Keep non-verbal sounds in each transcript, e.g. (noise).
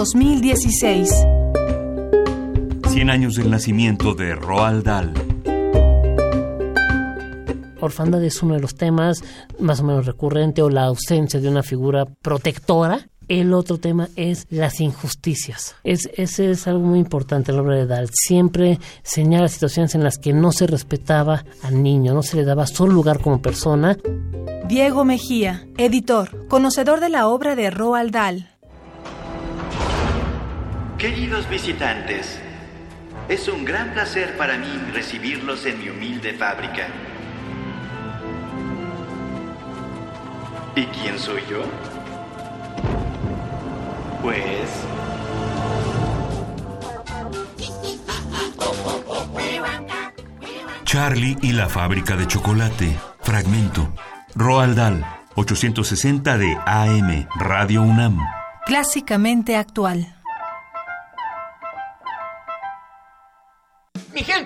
2016. 100 años del nacimiento de Roald Dahl. Orfandad es uno de los temas más o menos recurrente o la ausencia de una figura protectora. El otro tema es las injusticias. Es, ese es algo muy importante en la obra de Dahl. Siempre señala situaciones en las que no se respetaba al niño, no se le daba su lugar como persona. Diego Mejía, editor, conocedor de la obra de Roald Dahl. Queridos visitantes, es un gran placer para mí recibirlos en mi humilde fábrica. ¿Y quién soy yo? Pues... Charlie y la fábrica de chocolate. Fragmento. Roald Dahl, 860 de AM, Radio UNAM. Clásicamente actual.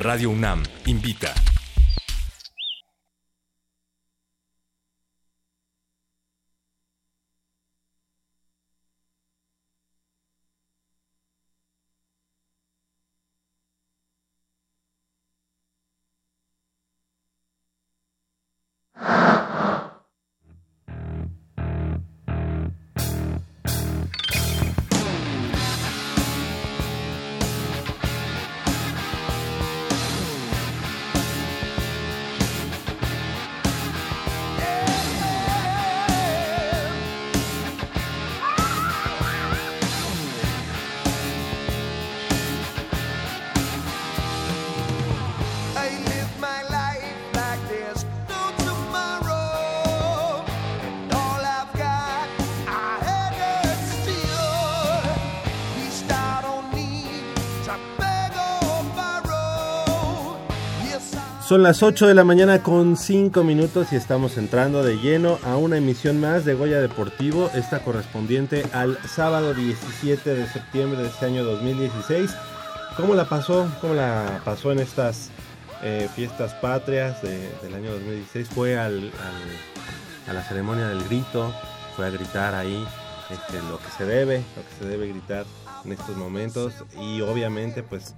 Radio UNAM invita. Son las 8 de la mañana con 5 minutos y estamos entrando de lleno a una emisión más de Goya Deportivo, esta correspondiente al sábado 17 de septiembre de este año 2016. ¿Cómo la pasó? ¿Cómo la pasó en estas eh, fiestas patrias de- del año 2016? Fue a la ceremonia del grito, fue a gritar ahí este, lo que se debe, lo que se debe gritar en estos momentos y obviamente pues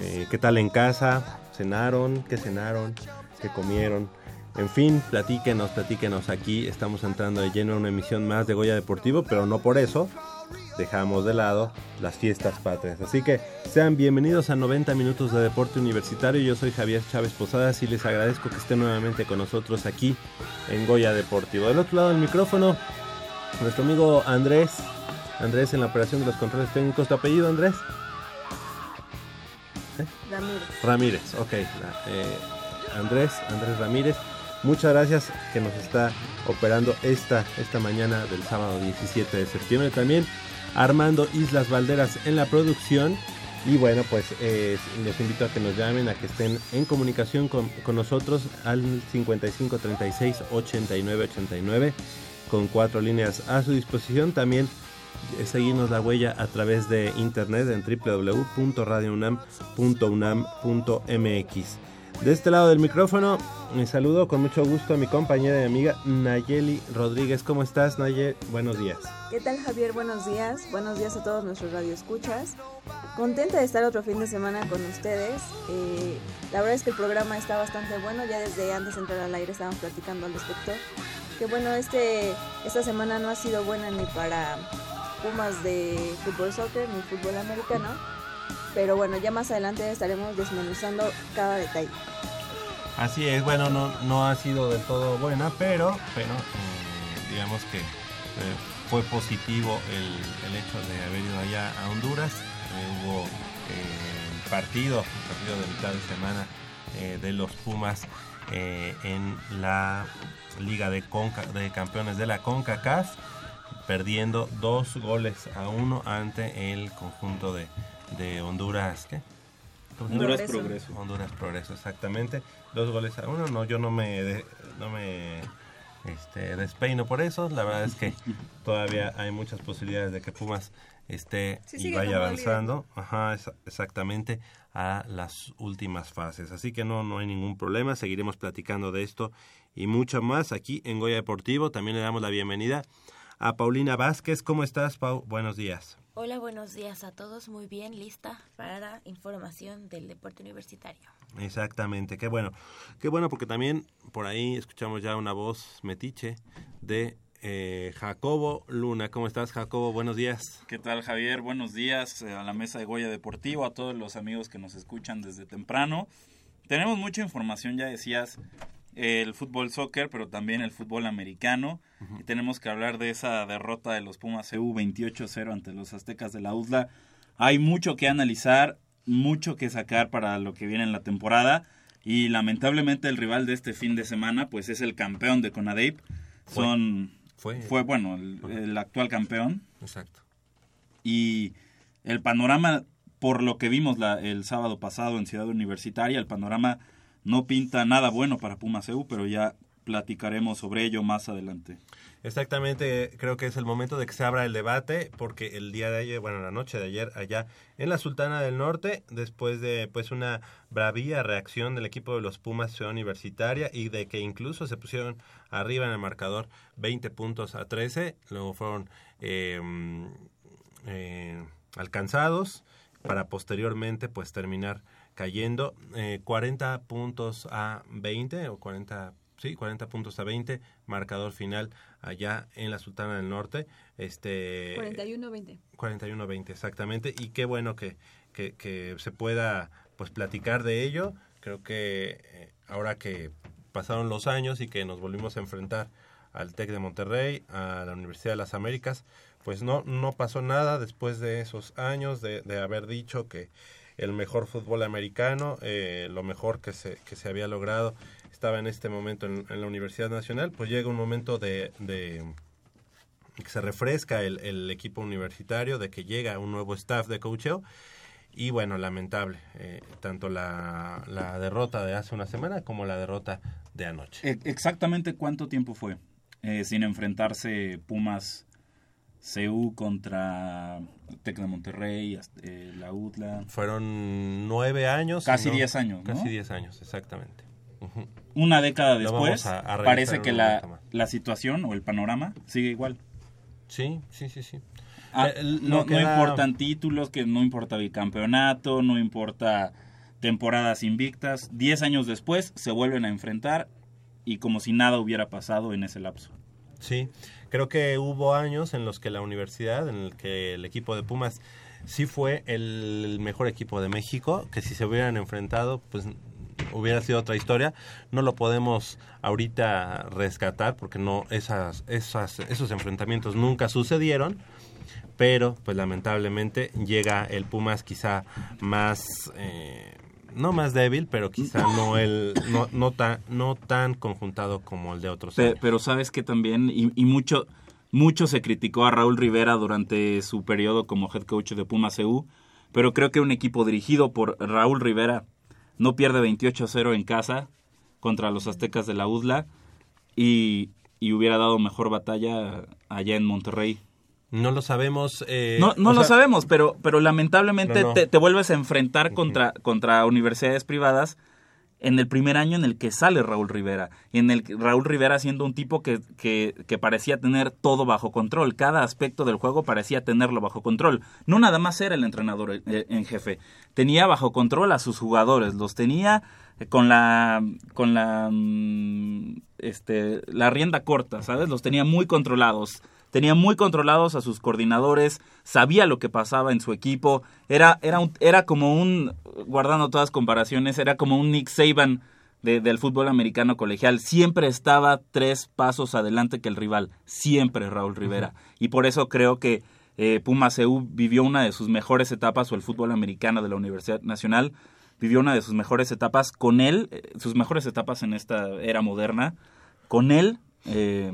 eh, qué tal en casa, cenaron, qué cenaron, qué comieron. En fin, platíquenos, platíquenos aquí. Estamos entrando de lleno a una emisión más de Goya Deportivo, pero no por eso dejamos de lado las fiestas patrias. Así que sean bienvenidos a 90 minutos de deporte universitario. Yo soy Javier Chávez Posadas y les agradezco que estén nuevamente con nosotros aquí en Goya Deportivo. Del otro lado del micrófono, nuestro amigo Andrés. Andrés en la operación de los controles técnicos. ¿Tu apellido, Andrés? Ramírez, ok. la- eh, Andrés, Andrés Ramírez. Muchas gracias que nos está operando esta, esta mañana del sábado 17 de septiembre. También Armando Islas Valderas en la producción. Y bueno, pues eh, les invito a que nos llamen, a que estén en comunicación con, con nosotros al 55 36 89 89 con cuatro líneas a su disposición. También seguirnos la huella a través de internet en www.radiounam.unam.mx. De este lado del micrófono, me saludo con mucho gusto a mi compañera y amiga Nayeli Rodríguez. ¿Cómo estás, Nayeli? Buenos días. ¿Qué tal Javier? Buenos días. Buenos días a todos nuestros radioescuchas. Contenta de estar otro fin de semana con ustedes. Eh, la verdad es que el programa está bastante bueno. Ya desde antes de entrar al aire estábamos platicando al respecto. Que bueno, este, esta semana no ha sido buena ni para Pumas de fútbol soccer ni fútbol americano. Pero bueno, ya más adelante estaremos desmenuzando cada detalle. Así es, bueno, no, no ha sido del todo buena, pero, pero eh, digamos que eh, fue positivo el, el hecho de haber ido allá a Honduras. Eh, hubo eh, partido, partido de mitad de semana de los Pumas en la Liga de, Conca- de Campeones de la CONCACAF, perdiendo dos goles a uno ante el conjunto de, de Honduras. ¿qué? Honduras Progreso. Honduras Progreso, exactamente. Dos goles a uno. No, yo no me, de- no me este, despeino por eso. La verdad es que (laughs) todavía hay muchas posibilidades de que Pumas esté Sí, y vaya avanzando. Ajá, exactamente a las últimas fases. Así que no, no hay ningún problema. Seguiremos platicando de esto y mucho más aquí en Goya Deportivo. También le damos la bienvenida a Paulina Vázquez. ¿Cómo estás, Pau? Buenos días. Hola, buenos días a todos. Muy bien, lista para información del deporte universitario. Exactamente, qué bueno. Qué bueno porque también por ahí escuchamos ya una voz metiche de eh, Jacobo Luna. ¿Cómo estás, Jacobo? Buenos días. ¿Qué tal, Javier? Buenos días eh, a la mesa de Goya Deportivo, a todos los amigos que nos escuchan desde temprano. Tenemos mucha información, ya decías, el fútbol soccer, pero también el fútbol americano. Y tenemos que hablar de esa derrota de los Pumas EU 28-0 ante los Aztecas de la USLA. Hay mucho que analizar, mucho que sacar para lo que viene en la temporada. Y lamentablemente el rival de este fin de semana, pues es el campeón de CONADEIP. Fue. Son, Fue. fue bueno, el, el actual campeón. Exacto. Y el panorama, por lo que vimos la- el sábado pasado en Ciudad Universitaria, el panorama no pinta nada bueno para Pumas EU, pero ya platicaremos sobre ello más adelante. Exactamente, creo que es el momento de que se abra el debate porque el día de ayer, bueno, la noche de ayer allá en la Sultana del Norte, después de pues una bravía reacción del equipo de los Pumas Universitaria y de que incluso se pusieron arriba en el marcador 20 puntos a 13, luego fueron mm, eh, alcanzados para posteriormente pues terminar cayendo eh, 40 puntos a 20 o 40 sí 40 puntos a 20 marcador final allá en la Sultana del Norte este 41-20. 41-20 exactamente y qué bueno que, que, que se pueda pues platicar de ello creo que eh, ahora que pasaron los años y que nos volvimos a enfrentar al TEC de Monterrey a la Universidad de las Américas pues no no pasó nada después de esos años de, de haber dicho que el mejor fútbol americano eh, lo mejor que se que se había logrado estaba en este momento en, en la Universidad Nacional pues llega un momento de, de que se refresca el, el equipo universitario, de que llega un nuevo staff de coacheo. Y bueno, lamentable, eh, tanto la, la derrota de hace una semana como la derrota de anoche. E- ¿Exactamente cuánto tiempo fue eh, sin enfrentarse Pumas CU contra Tec de Monterrey, eh, la UTLA? Fueron nueve años. Casi ¿no? diez años, ¿no? Casi diez años, exactamente. Una década después, a- a revisar parece que la, la situación o el panorama sigue igual. Sí, sí, sí, sí. Ah, Eh, no, no importan títulos, que no importa bicampeonato, no importa temporadas invictas. Diez años después se vuelven a enfrentar y como si nada hubiera pasado en ese lapso. Sí, creo que hubo años en los que la universidad, en el que el equipo de Pumas sí fue el mejor equipo de México, que si se hubieran enfrentado, pues hubiera sido otra historia. No lo podemos ahorita rescatar porque no esas, esas esos enfrentamientos nunca sucedieron. Pero, pues lamentablemente llega el Pumas quizá más eh, no más débil, pero quizá no el no no tan no tan conjuntado como el de otros años. Pero sabes que también, y, y mucho, mucho se criticó a Raúl Rivera durante su periodo como head coach de Pumas EU, pero creo que un equipo dirigido por Raúl Rivera no pierde 28-0 en casa contra los aztecas de la UDLA y, y hubiera dado mejor batalla allá en Monterrey. No lo sabemos. eh, No, no lo sea, sabemos, pero, pero lamentablemente No, no. Te, te vuelves a enfrentar contra, contra universidades privadas en el primer año en el que sale Raúl Rivera. Y en el que Raúl Rivera siendo un tipo que, que, que parecía tener todo bajo control. Cada aspecto del juego parecía tenerlo bajo control. No nada más era el entrenador eh, en jefe. Tenía bajo control a sus jugadores. Los tenía con la con la mm, este la rienda corta, ¿sabes? Los tenía muy controlados. Tenía muy controlados a sus coordinadores, sabía lo que pasaba en su equipo, era, era, un- era como un, guardando todas comparaciones, era como un Nick Saban de- del fútbol americano colegial, siempre estaba tres pasos adelante que el rival, siempre Raúl Rivera, y por eso creo que eh, Puma CU vivió una de sus mejores etapas, o el fútbol americano de la Universidad Nacional, vivió una de sus mejores etapas con él, eh, sus mejores etapas en esta era moderna, con él. eh,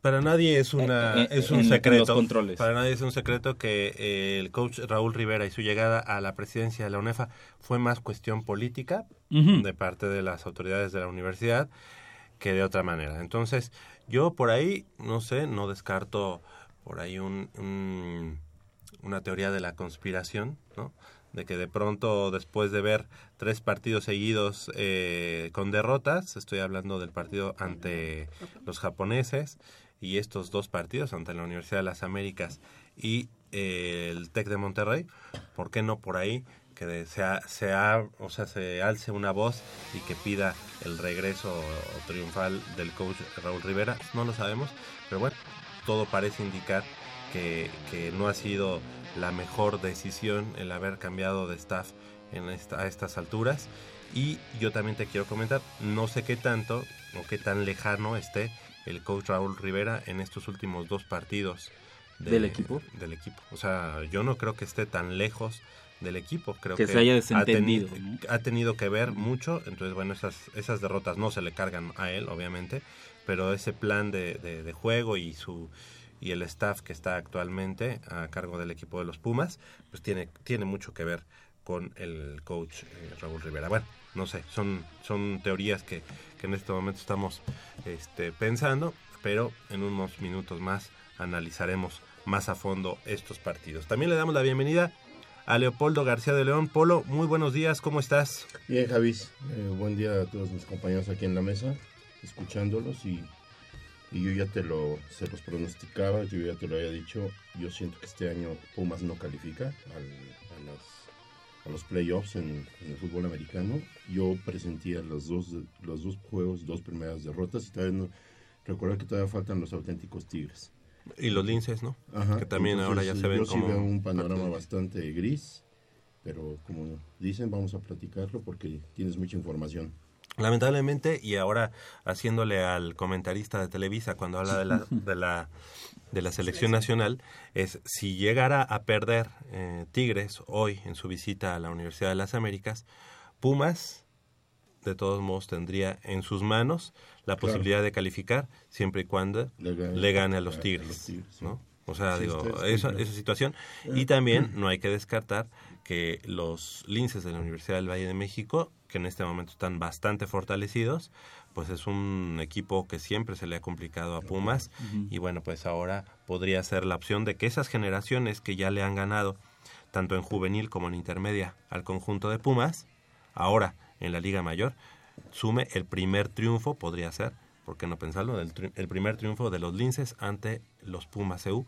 Para nadie es una Eh, eh, es un en- en secreto. los controles. Para nadie es un secreto que eh, el coach Raúl Rivera y su llegada a la presidencia de la UNEFA fue más cuestión política de parte de las autoridades de la universidad que de otra manera. Entonces, yo por ahí, no sé, no descarto por ahí un, un- una teoría de la conspiración, ¿no? De que de pronto, después de ver tres partidos seguidos eh, con derrotas, estoy hablando del partido ante los japoneses y estos dos partidos ante la Universidad de las Américas y eh, el TEC de Monterrey, ¿por qué no por ahí que se alce una voz y que pida el regreso triunfal del coach Raúl Rivera? No lo sabemos, pero bueno, todo parece indicar que, que no ha sido la mejor decisión el haber cambiado de staff en esta- a estas alturas. Y yo también te quiero comentar, no sé qué tanto o qué tan lejano esté el coach Raúl Rivera en estos últimos dos partidos de- ¿Del equipo? Del equipo. O sea, yo no creo que esté tan lejos del equipo. Creo Que que, se haya ha desentendido, ha tenido que ver mucho. Entonces, bueno, esas, esas derrotas no se le cargan a él, obviamente, pero ese plan de, de- de juego y su y el staff que está actualmente a cargo del equipo de los Pumas, pues tiene, tiene mucho que ver con el coach eh, Raúl Rivera. Bueno, no sé, son, son teorías que, que en este momento estamos este, pensando, pero en unos minutos más analizaremos más a fondo estos partidos. También le damos la bienvenida a Leopoldo García de León. Polo, muy buenos días, ¿cómo estás? Bien, Javis, eh, buen día a todos mis compañeros aquí en la mesa, escuchándolos y, y yo ya te lo, se los pronosticaba, yo ya te lo había dicho, yo siento que este año Pumas no califica al- a, las- a los playoffs en, en el fútbol americano. Yo presentía los dos, los dos juegos, dos primeras derrotas y todavía no, recuerda que todavía faltan los auténticos Tigres. Y los linces, ¿no? Ajá, Que también ahora ya entonces, se ven yo como sí veo un panorama bastante gris, pero como dicen, vamos a platicarlo porque tienes mucha información. Lamentablemente, y ahora haciéndole al comentarista de Televisa cuando habla de la, (laughs) de la, de la selección nacional, es si llegara a perder eh, Tigres hoy en su visita a la Universidad de las Américas, Pumas de todos modos tendría en sus manos la Claro. posibilidad de calificar siempre y cuando Le gane- le gane a los a los Tigres. ¿no? O sea, Sí, digo, esa, situación. Y también (clears throat) no hay que descartar que los linces de la Universidad del Valle de México, que en este momento están bastante fortalecidos, pues es un equipo que siempre se le ha complicado a Pumas. Y bueno, pues ahora podría ser la opción de que esas generaciones que ya le han ganado, tanto en juvenil como en intermedia, al conjunto de Pumas, ahora en la Liga Mayor, sume el primer triunfo, podría ser, ¿por qué no pensarlo? El, tri- el primer triunfo de los Linces ante los Pumas EU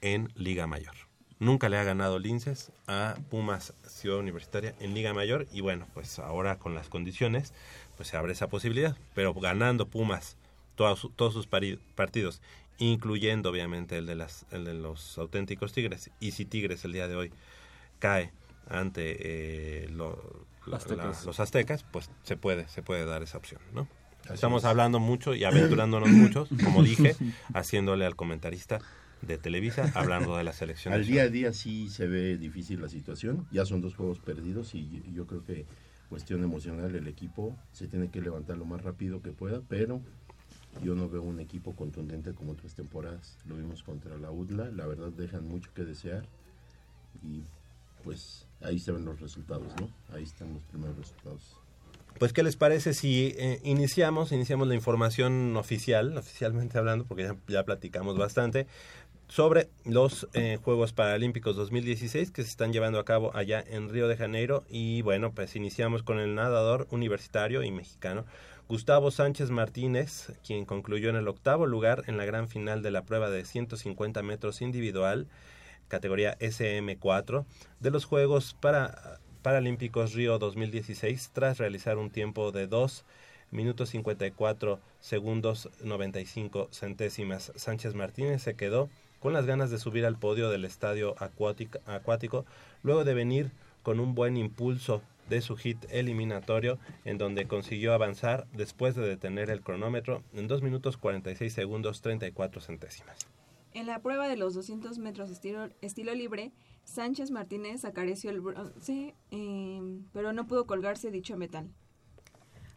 en Liga Mayor. Nunca le ha ganado Linces a Pumas Ciudad Universitaria en Liga Mayor y bueno, pues ahora con las condiciones, pues se abre esa posibilidad, pero ganando Pumas todos, todos sus partidos, incluyendo obviamente el de, las, el de los auténticos Tigres, y si Tigres el día de hoy cae ante eh, lo- la- Aztecas. la- los aztecas, pues se puede, se puede dar esa opción, ¿no? Así Estamos es. hablando mucho y aventurándonos muchos, como dije, (laughs) haciéndole al comentarista de Televisa, hablando de la selección. Al día a día sí se ve difícil la situación. Ya son dos juegos perdidos y yo creo que cuestión emocional el equipo se tiene que levantar lo más rápido que pueda, pero yo no veo un equipo contundente como otras temporadas. Lo vimos contra la UDLA, la verdad dejan mucho que desear y pues ahí se ven los resultados, ¿no? Ahí están los primeros resultados. Pues, ¿qué les parece si eh, iniciamos, iniciamos la información oficial, oficialmente hablando, porque ya, ya platicamos bastante, sobre los eh, Juegos Paralímpicos 2016 que se están llevando a cabo allá en Río de Janeiro. Y bueno, pues iniciamos con el nadador universitario y mexicano Gustavo Sánchez Martínez, quien concluyó en el octavo lugar en la gran final de la prueba de 150 metros individual, categoría SM4, de los Juegos para, Paralímpicos Río 2016, tras realizar un tiempo de 2 minutos 54 segundos 95 centésimas. Sánchez Martínez se quedó con las ganas de subir al podio del estadio acuática- acuático, luego de venir con un buen impulso de su hit eliminatorio, en donde consiguió avanzar después de detener el cronómetro en 2 minutos 46 segundos 34 centésimas. En la prueba de los 200 metros estilo, estilo libre, Sánchez Martínez acarició el bronce, eh, pero no pudo colgarse dicho metal.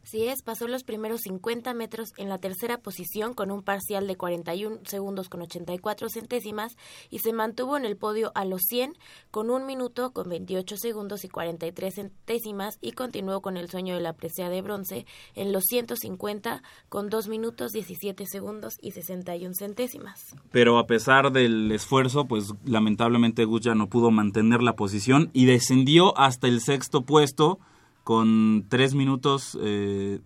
Así es, pasó los primeros 50 metros en la tercera posición con un parcial de 41 segundos con 84 centésimas y se mantuvo en el podio a los 100 con un minuto con 28 segundos y 43 centésimas y continuó con el sueño de la presea de bronce en los 150 con 2 minutos 17 segundos y 61 centésimas. Pero a pesar del esfuerzo, pues lamentablemente Gus ya no pudo mantener la posición y descendió hasta el sexto puesto con 3 minutos eh,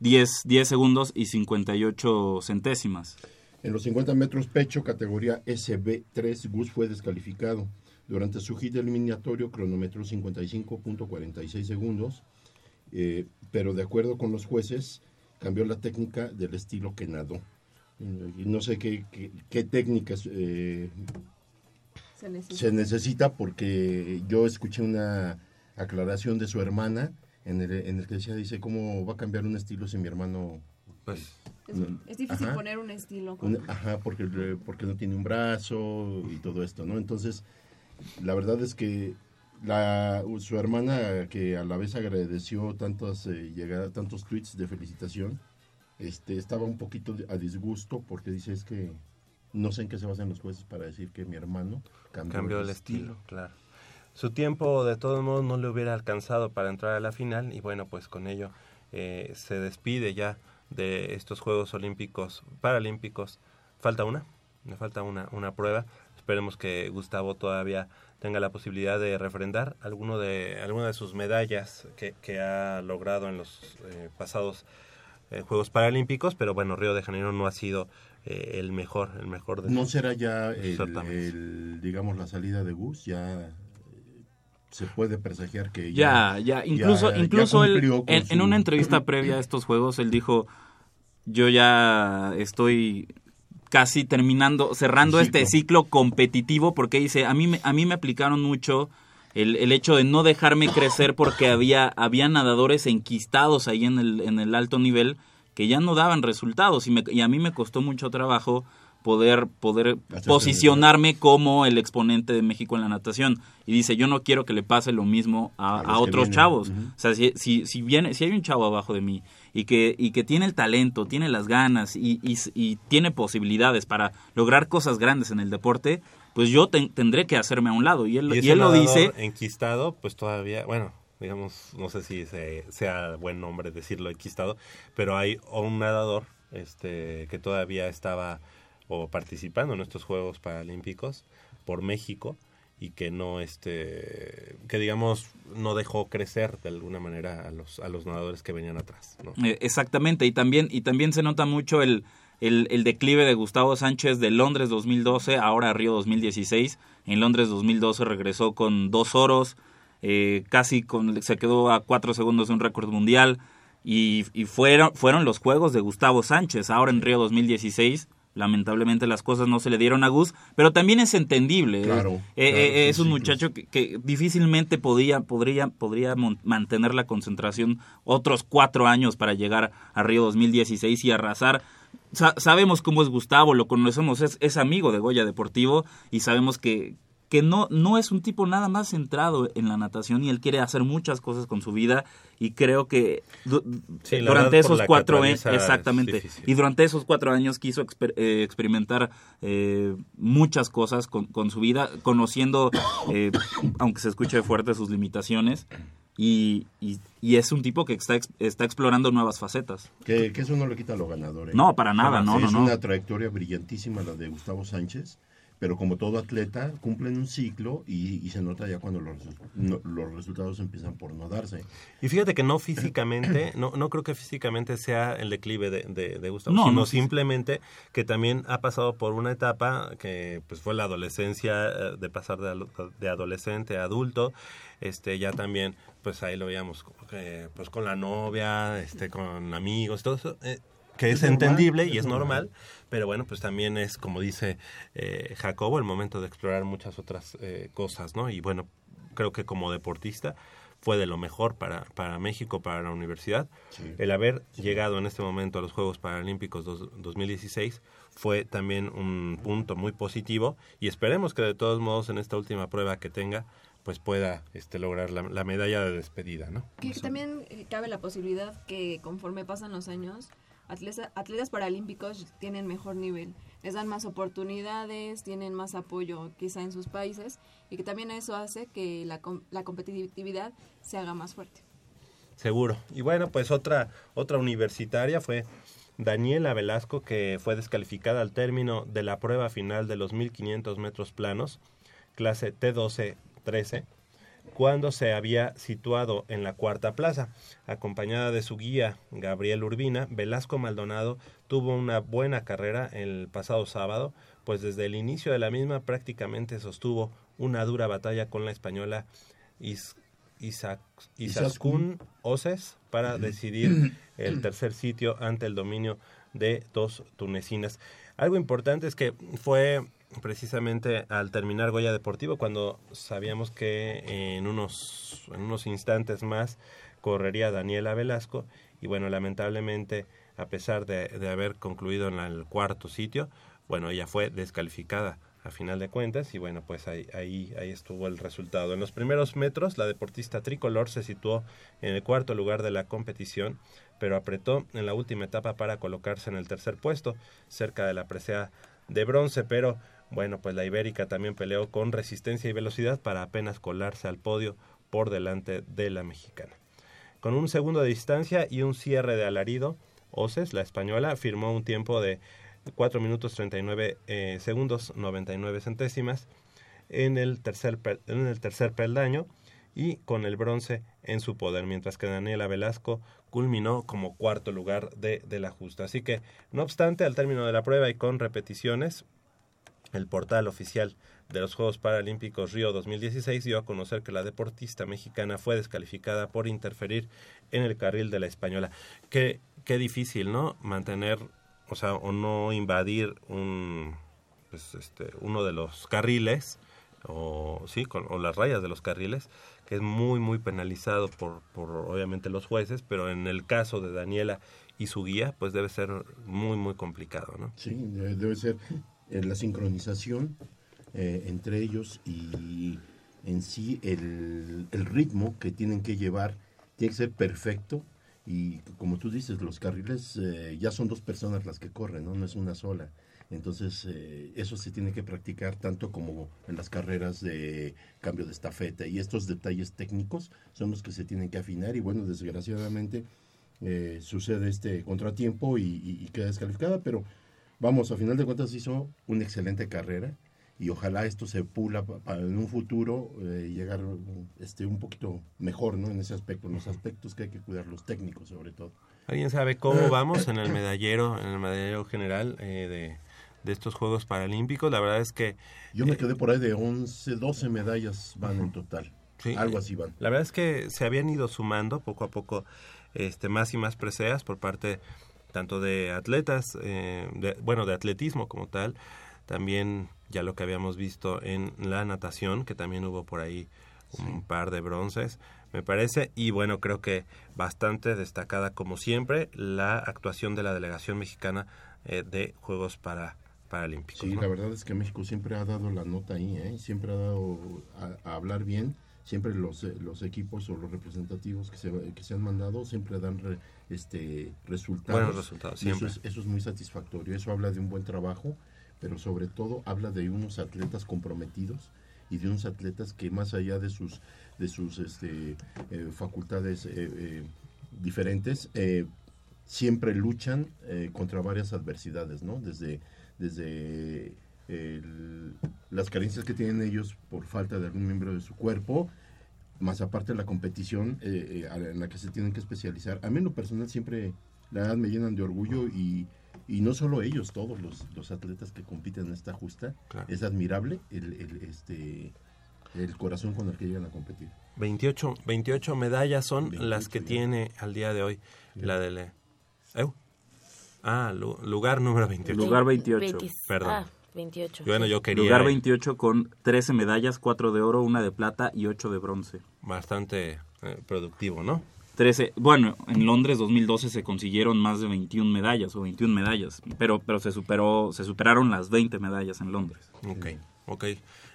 10, 10 segundos y 58 centésimas. En los 50 metros pecho, categoría SB3, Gus fue descalificado. Durante su hit eliminatorio cronometró 55.46 segundos, eh, pero de acuerdo con los jueces, cambió la técnica del estilo que nadó. Eh, y no sé qué, qué, qué técnicas eh, Se necesita. se necesita porque yo escuché una aclaración de su hermana en el, en el que decía, dice, ¿cómo va a cambiar un estilo si mi hermano... Pues... Es, es difícil poner un estilo. con- ajá, porque, porque no tiene un brazo y todo esto, ¿no? Entonces, la verdad es que la, su hermana, que a la vez agradeció tantas eh, llegadas, tantos tweets de felicitación, este, estaba un poquito a disgusto porque dice es que no sé en qué se basan los jueces para decir que mi hermano cambió, Cambió el estilo, claro. Su tiempo de todos modos no le hubiera alcanzado para entrar a la final y bueno, pues con ello eh, se despide ya de estos Juegos Olímpicos, Paralímpicos. Falta una, me falta una, una prueba. Esperemos que Gustavo todavía tenga la posibilidad de refrendar alguno de, alguna de sus medallas que, que ha logrado en los eh, pasados eh, Juegos Paralímpicos, pero bueno, Río de Janeiro no ha sido eh, el mejor, el mejor de ¿No será ya el, digamos, la salida de Gus? Ya se puede presagiar que Ya, ya, incluso, ya- ya incluso él, en, una entrevista (clears throat) previa a estos juegos, él dijo, yo ya estoy casi terminando, cerrando este ciclo competitivo, porque dice, a mí, me- a mí me aplicaron mucho el, el hecho de no dejarme crecer porque había, había nadadores enquistados ahí en el, en el alto nivel que ya no daban resultados y, me- y a mí me costó mucho trabajo poder, poder posicionarme como el exponente de México en la natación. Y dice, yo no quiero que le pase lo mismo a, A otros chavos. O sea, si, si, si, viene, si hay un chavo abajo de mí y que, y que tiene el talento, tiene las ganas y, y, y tiene posibilidades para lograr cosas grandes en el deporte, pues yo ten- tendré que hacerme a un lado. Y él, Y y ese él lo dice, Enquistado, pues todavía, bueno, digamos, no sé si se- sea buen nombre decirlo enquistado, pero hay un nadador este, que todavía estaba o participando en estos Juegos Paralímpicos por México y que no, este, que digamos, no dejó crecer de alguna manera a los, a los nadadores que venían atrás. Eh, exactamente, y también, y también se nota mucho el, el, declive de Gustavo Sánchez de Londres 2012, ahora Río 2016. En Londres 2012 regresó con dos oros, eh, casi con, se quedó a cuatro segundos de un récord mundial, y, y fueron, fueron los juegos de Gustavo Sánchez. Ahora en Río 2016, lamentablemente las cosas no se le dieron a Gus, pero también es entendible. Claro, Eh, claro, eh, sí, es un muchacho que, que difícilmente podía, podría, podría mantener la concentración otros cuatro años para llegar a Río 2016 y arrasar. Sa- sabemos cómo es Gustavo, lo conocemos, es, es amigo de Goya Deportivo y sabemos que, que no, no es un tipo nada más centrado en la natación y él quiere hacer muchas cosas con su vida y creo que du- Sí, la durante esos cuatro años, atraviesa es exactamente, y durante esos cuatro años quiso exper- eh, experimentar eh, muchas cosas con, con su vida, conociendo, eh, aunque se escuche fuerte, sus limitaciones. Y, y, y es un tipo que está, ex- está explorando nuevas facetas. Que, que eso no le quita lo ganador. ¿eh? No, para nada, no, Sí, no, Es no. una trayectoria brillantísima la de Gustavo Sánchez, pero como todo atleta, cumplen un ciclo y, y se nota ya cuando los, no- los resultados empiezan por no darse. Y fíjate que no físicamente, no, no creo que físicamente sea el declive de, de, de Gustavo, No, sino no, simplemente que también ha pasado por una etapa que pues fue la adolescencia, eh, de pasar de, de adolescente a adulto, este ya también pues ahí lo veíamos que, pues con la novia, este con amigos, todo eso. eh, que es, Es normal, entendible y es es normal, normal. pero bueno, pues también es, como dice eh, Jacobo, el momento de explorar muchas otras eh, cosas, ¿no? Y bueno, creo que como deportista fue de lo mejor para, para México, para la universidad. Sí. El haber llegado en este momento a los Juegos Paralímpicos dos- 2016 fue también un punto muy positivo y esperemos que de todos modos en esta última prueba que tenga pues pueda este, lograr la, la medalla de despedida, ¿no? Que también eh, cabe la posibilidad que conforme pasan los años, atletas, paralímpicos tienen mejor nivel, les dan más oportunidades, tienen más apoyo quizá en sus países y que también eso hace que la, la competitividad se haga más fuerte. Seguro. Y bueno, pues otra, otra universitaria fue Daniela Velasco, que fue descalificada al término de la prueba final de los 1500 metros planos, clase T12-13, cuando se había situado en la cuarta plaza. Acompañada de su guía, Gabriel Urbina, Velasco Maldonado tuvo una buena carrera el pasado sábado, pues desde el inicio de la misma prácticamente sostuvo una dura batalla con la española Is- Isaac, Izaskun Oces para decidir (clears throat) el tercer sitio ante el dominio de dos tunecinas. Algo importante es que fue precisamente al terminar Goya Deportivo cuando sabíamos que en unos, en unos instantes más correría Daniela Velasco y bueno, lamentablemente a pesar de, de haber concluido en el cuarto sitio, bueno, ella fue descalificada a final de cuentas y bueno, pues ahí, ahí, ahí estuvo el resultado. En los primeros metros, la deportista tricolor se situó en el cuarto lugar de la competición, pero apretó en la última etapa para colocarse en el tercer puesto, cerca de la presea de bronce, pero bueno, pues la ibérica también peleó con resistencia y velocidad para apenas colarse al podio por delante de la mexicana. Con un segundo de distancia y un cierre de alarido, Oces, la española, firmó un tiempo de 4 minutos 39 eh, segundos 99 centésimas en el, tercer en el tercer peldaño y con el bronce en su poder, mientras que Daniela Velasco culminó como cuarto lugar de, de la justa. Así que, no obstante, al término de la prueba y con repeticiones, el portal oficial de los Juegos Paralímpicos Río 2016 dio a conocer que la deportista mexicana fue descalificada por interferir en el carril de la española. Qué, qué difícil, ¿no? Mantener, o sea, o no invadir un, pues, este, uno de los carriles, o sí, con, o las rayas de los carriles, que es muy, muy penalizado por, por obviamente los jueces, pero en el caso de Daniela y su guía, pues debe ser muy, muy complicado, ¿no? Sí, debe, ser eh, la sincronización eh, entre ellos y en sí el, ritmo que tienen que llevar tiene que ser perfecto. Y como tú dices, los carriles eh, ya son dos personas las que corren, no, no es una sola. Entonces, eh, eso se tiene que practicar tanto como en las carreras de cambio de estafeta. Y estos detalles técnicos son los que se tienen que afinar. Y bueno, desgraciadamente sucede este contratiempo y- y queda descalificada, pero vamos, a final de cuentas hizo una excelente carrera y ojalá esto se pula pa- para en un futuro eh, llegar este un poquito mejor, ¿no? En ese aspecto, en los aspectos que hay que cuidar los técnicos sobre todo. ¿Alguien sabe cómo vamos en el (clears throat) medallero, en el medallero general eh, de, de estos Juegos Paralímpicos? La verdad es que... Yo me quedé por ahí de 11, 12 medallas van en total. Sí, Algo así van. La verdad es que se habían ido sumando poco a poco este, más y más preseas por parte tanto de atletas, eh, de- bueno, de atletismo como tal, también ya lo que habíamos visto en la natación, que también hubo por ahí un par de bronces, me parece, y bueno, creo que bastante destacada como siempre la actuación de la delegación mexicana eh, de Juegos para Paralímpicos. Sí, ¿no? la verdad es que México siempre ha dado la nota ahí, ¿eh? siempre ha dado a, a hablar bien, siempre los, eh, los equipos o los representativos que se, que se han mandado siempre dan re- este resultados. Buenos resultados, Y eso siempre. es, eso es muy satisfactorio, eso habla de un buen trabajo, pero sobre todo habla de unos atletas comprometidos y de unos atletas que más allá de sus de sus este, eh, facultades eh, eh, diferentes siempre luchan contra varias adversidades, ¿no? Desde, desde el- las carencias que tienen ellos por falta de algún miembro de su cuerpo, más aparte la competición eh, eh, en la que se tienen que especializar. A mí en lo personal siempre, la verdad, me llenan de orgullo y, y no solo ellos, todos los, los atletas que compiten en esta justa, es admirable el, el, este, el corazón con el que llegan a competir. 28, 28 medallas son las que tiene al día de hoy la de... ¿Eu? Ah, lu- lugar número 28. Lugar 28. Veintis- Perdón. Ah, 28. Bueno, yo quería... Lugar 28 con 13 medallas, 4 de oro, 1 de plata y 8 de bronce. Bastante eh, productivo, ¿no? 13, bueno, en Londres 2012 se consiguieron más de 21 medallas o 21 medallas, pero pero se superó se superaron las 20 medallas en Londres. Ok, ok.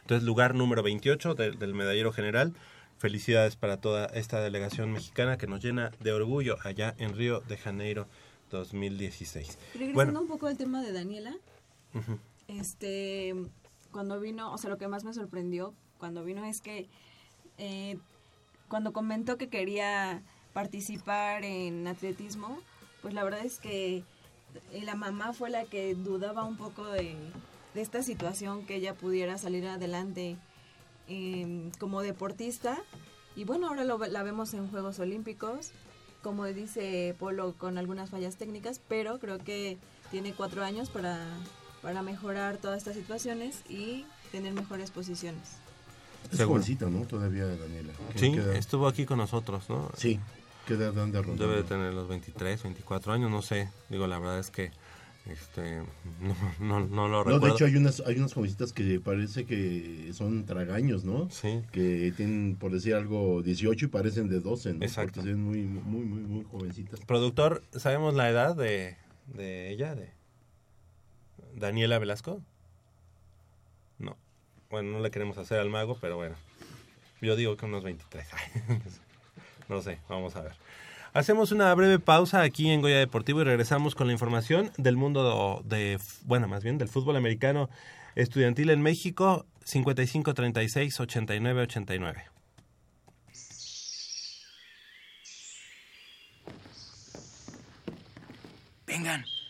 Entonces, lugar número 28 del- del medallero general. Felicidades para toda esta delegación mexicana que nos llena de orgullo allá en Río de Janeiro 2016. Regresando Bueno, un poco al tema de Daniela, ujú. Este, cuando vino, o sea, lo que más me sorprendió cuando vino es que eh, cuando comentó que quería participar en atletismo, pues la verdad es que eh, la mamá fue la que dudaba un poco de, esta situación que ella pudiera salir adelante eh, como deportista. Y bueno, ahora lo la vemos en Juegos Olímpicos, como dice Polo, con algunas fallas técnicas, pero creo que tiene cuatro años para, para mejorar todas estas situaciones y tener mejores posiciones. Es jovencita, ¿no? Todavía, Daniela. ¿Qué- Sí, estuvo aquí con nosotros, ¿no? Sí. ¿Qué edad anda rondando? Debe de tener los 23, 24 años, no sé. Digo, la verdad es que este (laughs) no, no, no lo No, recuerdo. de hecho hay unas hay unas jovencitas que parece que son tragaños, ¿no? Sí. Que tienen, por decir algo, 18 y parecen de 12, ¿no? Exacto. Porque ven muy, muy, muy, muy jovencitas. Productor, ¿sabemos la edad de, de ella? De Daniela Velasco. No. Bueno, no le queremos hacer al mago, pero bueno. Yo digo que unos 23. (laughs) no sé, vamos a ver. Hacemos una breve pausa aquí en Goya Deportivo y regresamos con la información del mundo de, bueno, más bien del fútbol americano estudiantil en México, 55-36-89-89. Vengan,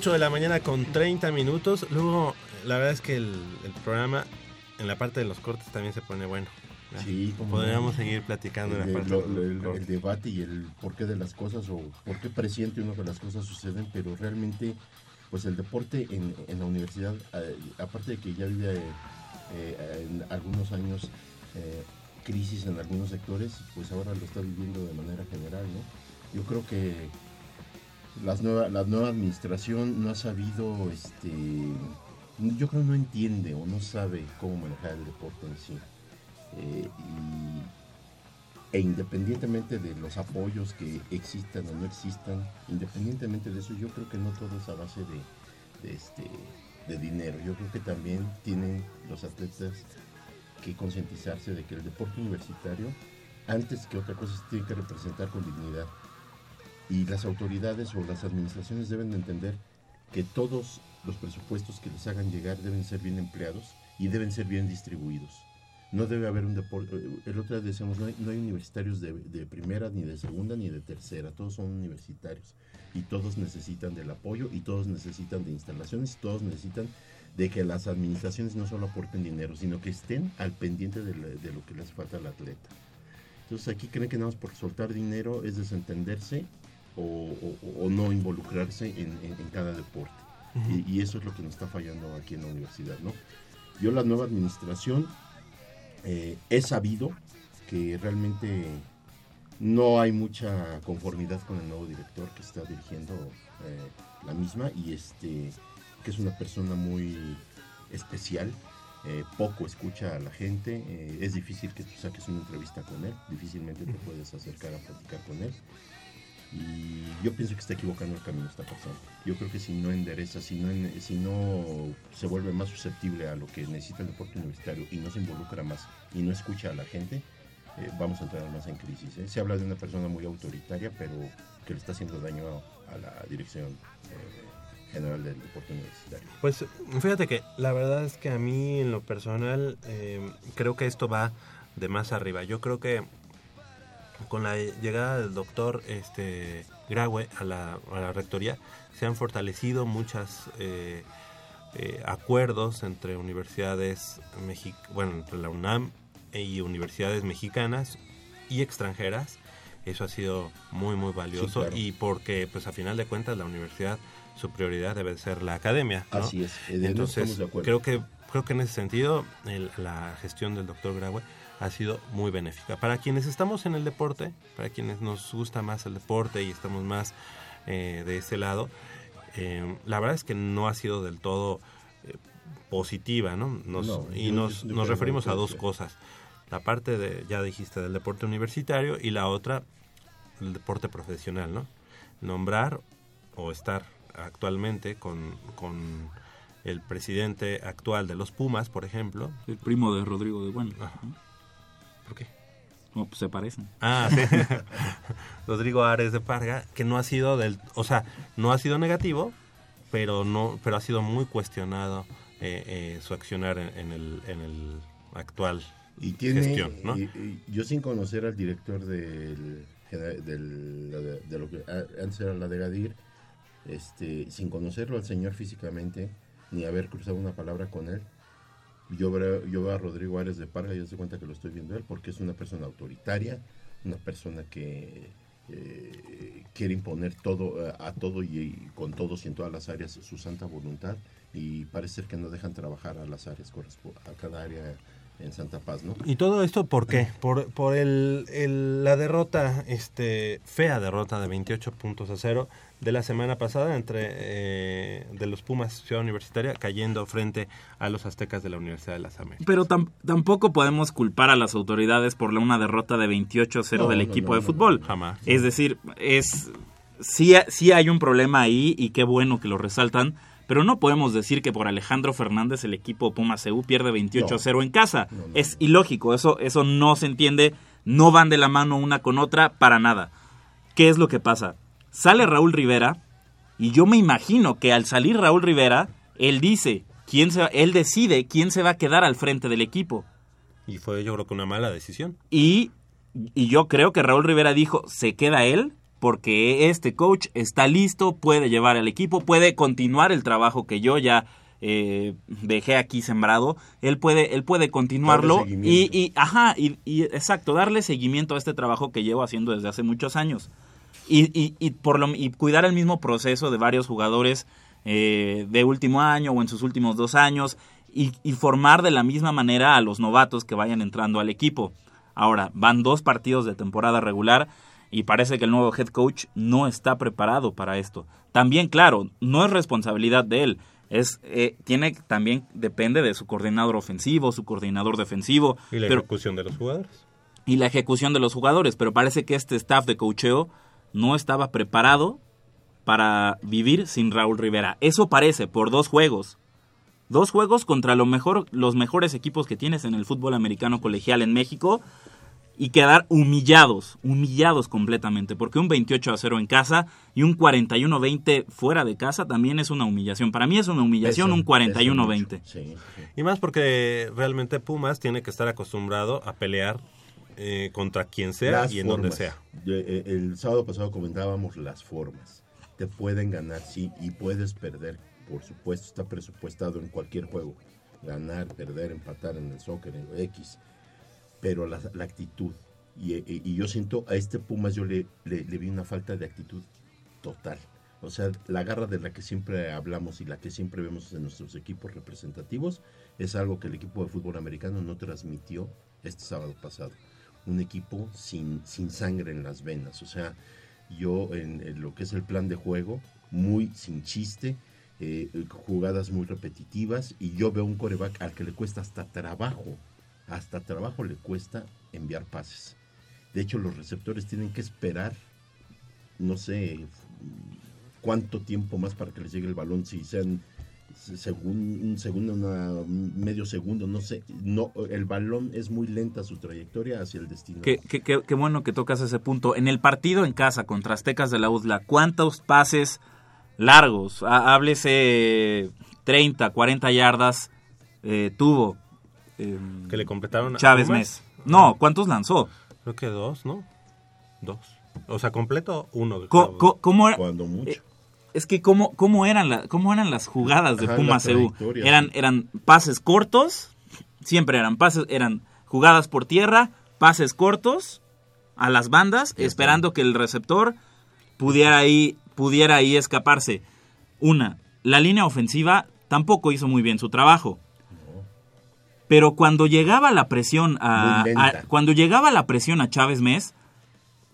Ocho de la mañana con 30 minutos. Luego, la verdad es que el, el programa, en la parte de los cortes, también se pone bueno. Sí, Podríamos no. seguir platicando en El, la parte lo- de los lo- el- debate y el porqué de las cosas o por qué presiente uno que las cosas suceden, pero realmente, pues el deporte en, en la universidad, eh, aparte de que ya vive eh, eh, en algunos años eh, crisis en algunos sectores, pues ahora lo está viviendo de manera general, ¿no? Yo creo que las nueva, la nueva administración no ha sabido, este, yo creo no entiende o no sabe cómo manejar el deporte en sí. Eh, e independientemente de los apoyos que existan o no existan, independientemente de eso, yo creo que no todo es a base de, este, de dinero. Yo creo que también tienen los atletas que concientizarse de que el deporte universitario, antes que otra cosa, tiene que representar con dignidad. Y las autoridades o las administraciones deben de entender que todos los presupuestos que les hagan llegar deben ser bien empleados y deben ser bien distribuidos. No debe haber un deporte. El otro día decíamos, no hay, no hay universitarios de, de primera, ni de segunda, ni de tercera. Todos son universitarios. Y todos necesitan del apoyo, y todos necesitan de instalaciones, todos necesitan de que las administraciones no solo aporten dinero, sino que estén al pendiente de, la- de lo que les falta al atleta. Entonces aquí creen que nada más por soltar dinero es desentenderse o, o- o no involucrarse en, en- en cada deporte. Y, y eso es lo que nos está fallando aquí en la universidad, ¿no? yo la nueva administración eh, he sabido que realmente no hay mucha conformidad con el nuevo director que está dirigiendo eh, la misma y este que es una persona muy especial eh, poco escucha a la gente eh, es difícil que tú saques una entrevista con él difícilmente te puedes acercar a platicar con él y yo pienso que está equivocando el camino esta persona. Yo creo que si no endereza, si no, si no se vuelve más susceptible a lo que necesita el deporte universitario y no se involucra más y no escucha a la gente, eh, vamos a entrar más en crisis. ¿eh? Se habla de una persona muy autoritaria, pero que le está haciendo daño a, a la dirección eh, general del deporte universitario. Pues fíjate que la verdad es que a mí en lo personal eh, creo que esto va de más arriba. Yo creo que con la llegada del doctor este, Graue a la, a la rectoría se han fortalecido muchos acuerdos entre universidades, mexi- bueno, entre la UNAM y universidades mexicanas y extranjeras. Eso ha sido muy, muy valioso claro. y porque, pues a final de cuentas, la universidad, su prioridad debe ser la academia. ¿no? Así es, Entonces, creo que, creo que en ese sentido, el- la gestión del doctor Graue ha sido muy benéfica. Para quienes estamos en el deporte, para quienes nos gusta más el deporte y estamos más eh, de ese lado, eh, la verdad es que no ha sido del todo eh, positiva, ¿no? Nos- No, y yo- nos, yo- yo nos referimos a dos cosas. La parte de, ya dijiste, del deporte universitario y la otra, el deporte profesional, ¿no? Nombrar o estar actualmente con, con el presidente actual de los Pumas, por ejemplo. El primo de Rodrigo de Bueno. ¿Por qué? No, pues se parecen. Ah, sí. (laughs) (laughs) Rodrigo Ares de Parga, que no ha sido del, o sea, no ha sido negativo, pero no, pero ha sido muy cuestionado eh, eh, su accionar en, en el, en el actual y tiene, gestión, ¿no? y- y yo sin conocer al director del, del- de, de lo que antes era la de Gadir, este, sin conocerlo al señor físicamente, ni haber cruzado una palabra con él, yo veo, yo veo a Rodrigo Árez de Parga y yo se cuenta que lo estoy viendo él, porque es una persona autoritaria, una persona que eh, quiere imponer todo eh, a todo y, y con todos y en todas las áreas su santa voluntad y parece ser que no dejan trabajar a las áreas a cada área en Santa Paz, ¿no? ¿Y todo esto por qué? Por, por el, el- la derrota, este, fea derrota de 28 puntos a cero de la semana pasada entre eh, de los Pumas Ciudad Universitaria cayendo frente a los Aztecas de la Universidad de las Américas. Pero tam- tampoco podemos culpar a las autoridades por la- una derrota de 28-0 No, del no, equipo no, de no, fútbol. Jamás. Es decir, es sí, sí hay un problema ahí y qué bueno que lo resaltan, pero no podemos decir que por Alejandro Fernández el equipo Pumas CU pierde 28-0 en casa. es ilógico, eso, eso no se entiende, no van de la mano una con otra para nada. ¿Qué es lo que pasa? Sale Raúl Rivera y yo me imagino que al salir Raúl Rivera, él dice, quién se va- él decide quién se va a quedar al frente del equipo. Y fue yo creo que una mala decisión. Y, y yo creo que Raúl Rivera dijo, se queda él porque este coach está listo, puede llevar al equipo, puede continuar el trabajo que yo ya eh, dejé aquí sembrado. Él puede, él puede continuarlo y, y, ajá, y, y exacto, darle seguimiento a este trabajo que llevo haciendo desde hace muchos años. Y, y, y por lo, y cuidar el mismo proceso de varios jugadores eh, de último año o en sus últimos dos años y, y formar de la misma manera a los novatos que vayan entrando al equipo. Ahora, van dos partidos de temporada regular y parece que el nuevo head coach no está preparado para esto. También, claro, no es responsabilidad de él. Es, eh, tiene también depende de su coordinador ofensivo, su coordinador defensivo. Y la pero- ejecución de los jugadores. y la ejecución de los jugadores, pero parece que este staff de cocheo no estaba preparado para vivir sin Raúl Rivera. Eso parece por dos juegos. Dos juegos contra lo mejor, los mejores equipos que tienes en el fútbol americano colegial en México y quedar humillados, humillados completamente, porque un 28 a 0 en casa y un 41-20 fuera de casa también es una humillación. Para mí es una humillación un 41-20. Y más porque realmente Pumas tiene que estar acostumbrado a pelear eh, contra quien sea Las y en donde sea. Yo, eh, el sábado pasado comentábamos las formas. Te pueden ganar, sí, y puedes perder. Por supuesto, está presupuestado en cualquier juego. Ganar, perder, empatar en el soccer, en X. Pero la, actitud. Y, yo siento, a este Pumas yo le, vi una falta de actitud total. O sea, la garra de la que siempre hablamos y la que siempre vemos en nuestros equipos representativos es algo que el equipo de fútbol americano no transmitió este sábado pasado. Un equipo sin, sin sangre en las venas. O sea, yo en, en lo que es el plan de juego, muy sin chiste, eh, jugadas muy repetitivas y yo veo un coreback al que le cuesta hasta trabajo, hasta trabajo le cuesta enviar pases. De hecho, los receptores tienen que esperar, no sé cuánto tiempo más para que les llegue el balón, si sean según un segundo, una- medio segundo, no sé. No, el balón es muy lenta su trayectoria hacia el destino. Qué, bueno que tocas ese punto. En el partido en casa contra Aztecas de la UDLA, ¿cuántos pases largos, há- háblese 30, 40 yardas, eh, tuvo? Eh, Que le completaron a Chávez. Mes. No, ¿cuántos lanzó? Creo que dos, ¿no? Dos. O sea, completo uno. Co- co- ¿Cómo era? Cuando mucho. Eh, es que cómo, cómo eran la- cómo eran las jugadas de Ajá, Pumas la CU. Eran, eran pases cortos, siempre eran pases, eran jugadas por tierra, pases cortos a las bandas, esperando que el receptor pudiera ahí, pudiera ahí escaparse. Una, la línea ofensiva tampoco hizo muy bien su trabajo. Pero cuando llegaba la presión a, cuando llegaba la presión a Chávez Mes,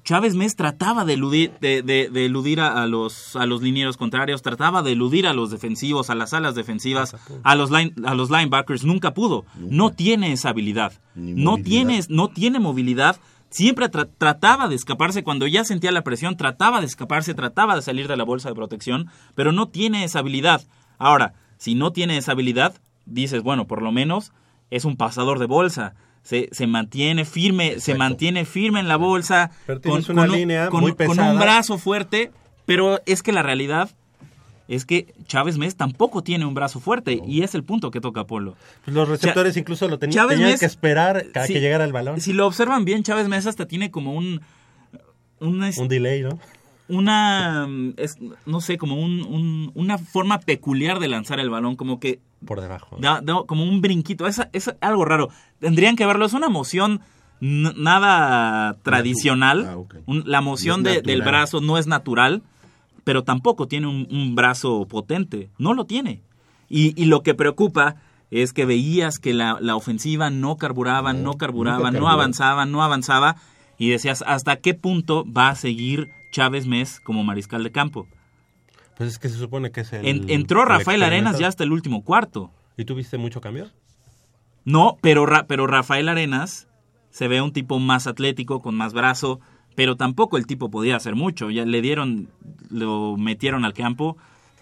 Chávez Mes trataba de eludir, de, de- de eludir a, a los, a los linieros contrarios, trataba de eludir a los defensivos, a las alas defensivas, a los, line- a los linebackers, nunca pudo. No tiene esa habilidad. No tiene, no tiene movilidad. Siempre tra- trataba de escaparse cuando ya sentía la presión, trataba de escaparse, trataba de salir de la bolsa de protección, pero no tiene esa habilidad. Ahora, si no tiene esa habilidad, dices, bueno, por lo menos es un pasador de bolsa. Se, se mantiene firme, se mantiene firme en la bolsa, Pero tienes una un- línea con- muy con un brazo fuerte, pero es que la realidad es que Chávez Mes tampoco tiene un brazo fuerte y es el punto que toca Polo. Pues los receptores incluso lo tenían Mes- que esperar a si- que llegara el balón. Si lo observan bien, Chávez Mes hasta tiene como un... un, Un delay, ¿no? Una es, no sé como un, un- una forma peculiar de lanzar el balón como que Por debajo. da, da como un brinquito es, es algo raro tendrían que verlo es una moción nada tradicional Ah. Un- la moción No de- del brazo no es natural pero tampoco tiene un, un brazo potente no lo tiene y, y lo que preocupa es que veías que la, la ofensiva no carburaba, no, carburaba, nunca no avanzaba, no avanzaba, y decías, ¿hasta qué punto va a seguir Chávez Mes como mariscal de campo? Pues es que se supone que es el. En- entró el Rafael Arenas ya hasta el último cuarto. ¿Y tú viste mucho cambio? No, pero, pero Rafael Arenas se ve un tipo más atlético, con más brazo, pero tampoco el tipo podía hacer mucho. Ya le dieron, lo metieron al campo